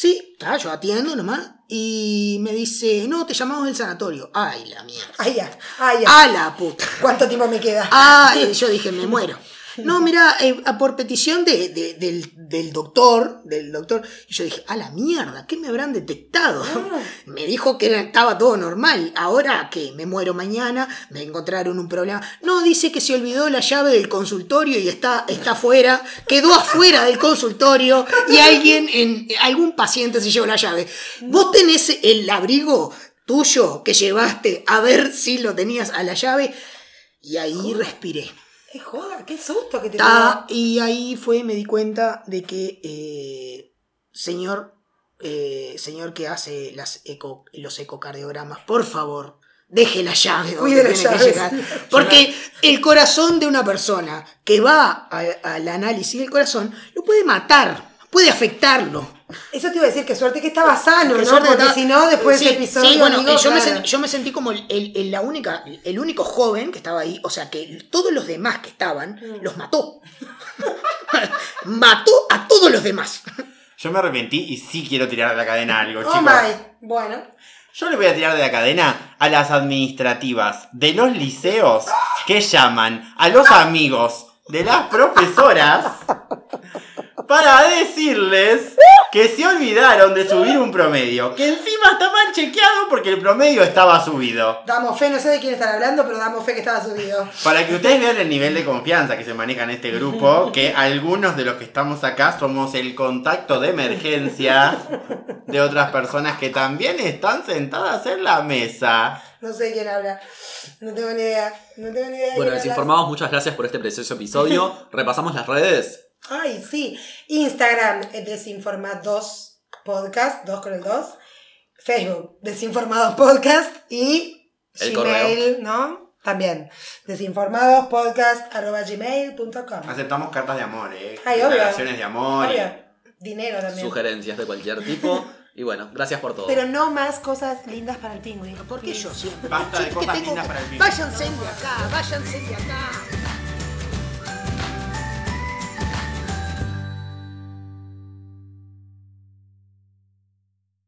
Sí, está, yo atiendo nomás. Y me dice, no, te llamamos del sanatorio. Ay, la mierda. Ay, ya. Ay, ya. A la puta. ¿Cuánto tiempo me queda? Ah, eh, yo dije, me muero. [laughs] No, mira, eh, por petición de, de- del, del doctor, del doctor, y yo dije, a la mierda, ¿qué me habrán detectado? [laughs] Me dijo que estaba todo normal. Ahora que me muero mañana, me encontraron un problema. No, dice que se olvidó la llave del consultorio y está, está afuera, quedó afuera del consultorio y alguien, en, algún paciente se llevó la llave. ¿Vos tenés el abrigo tuyo que llevaste a ver si lo tenías a la llave? Y ahí respiré. Qué joda, qué susto que te dio. y ahí fue, me di cuenta de que, eh, señor, eh, señor que hace las eco, los ecocardiogramas, por favor, deje la llave donde tiene que llegar. Porque el corazón de una persona que va al análisis del corazón lo puede matar, puede afectarlo. Eso te iba a decir, que suerte que estaba sano, Que ¿no? Porque estaba- si no, después Sí, de ese episodio. Sí, bueno, amigo, yo, me yo sentí como el, el- el- la única, el único joven que estaba ahí. O sea, que todos los demás que estaban Mm. los mató. [laughs] mató a todos los demás. Yo me arrepentí y sí quiero tirar de la cadena algo, Oh chicos. my. Bueno. Yo le voy a tirar de la cadena a las administrativas de los liceos que llaman a los amigos de las profesoras para decirles que se olvidaron de subir un promedio, que encima está mal chequeado porque el promedio estaba subido. Damos fe, no sé de quién están hablando, pero damos fe que estaba subido. Para que ustedes vean el nivel de confianza que se maneja en este grupo, [laughs] que algunos de los que estamos acá somos el contacto de emergencia [laughs] de otras personas que también están sentadas en la mesa. No sé de quién habla. No tengo ni idea. No tengo ni idea. de Bueno, quién habla. desinformados, muchas gracias por este precioso episodio. [laughs] Repasamos las redes. Ay, sí. Instagram, eh, Desinformados Podcast, 2 con el 2. Facebook, Desinformados Podcast. Y El Gmail, ¿no? También. Desinformadospodcast arroba gmail.com. Aceptamos cartas de amor, ¿eh? Ay, obvio. Declaraciones de amor. Obvio. Dinero también. Sugerencias de cualquier tipo. [laughs] Y bueno, gracias por todo. Pero no más cosas lindas para el pingüino. ¿Por qué yo siempre? Basta de cosas tengo- lindas para el pingüino. Váyanse de acá, váyanse de acá.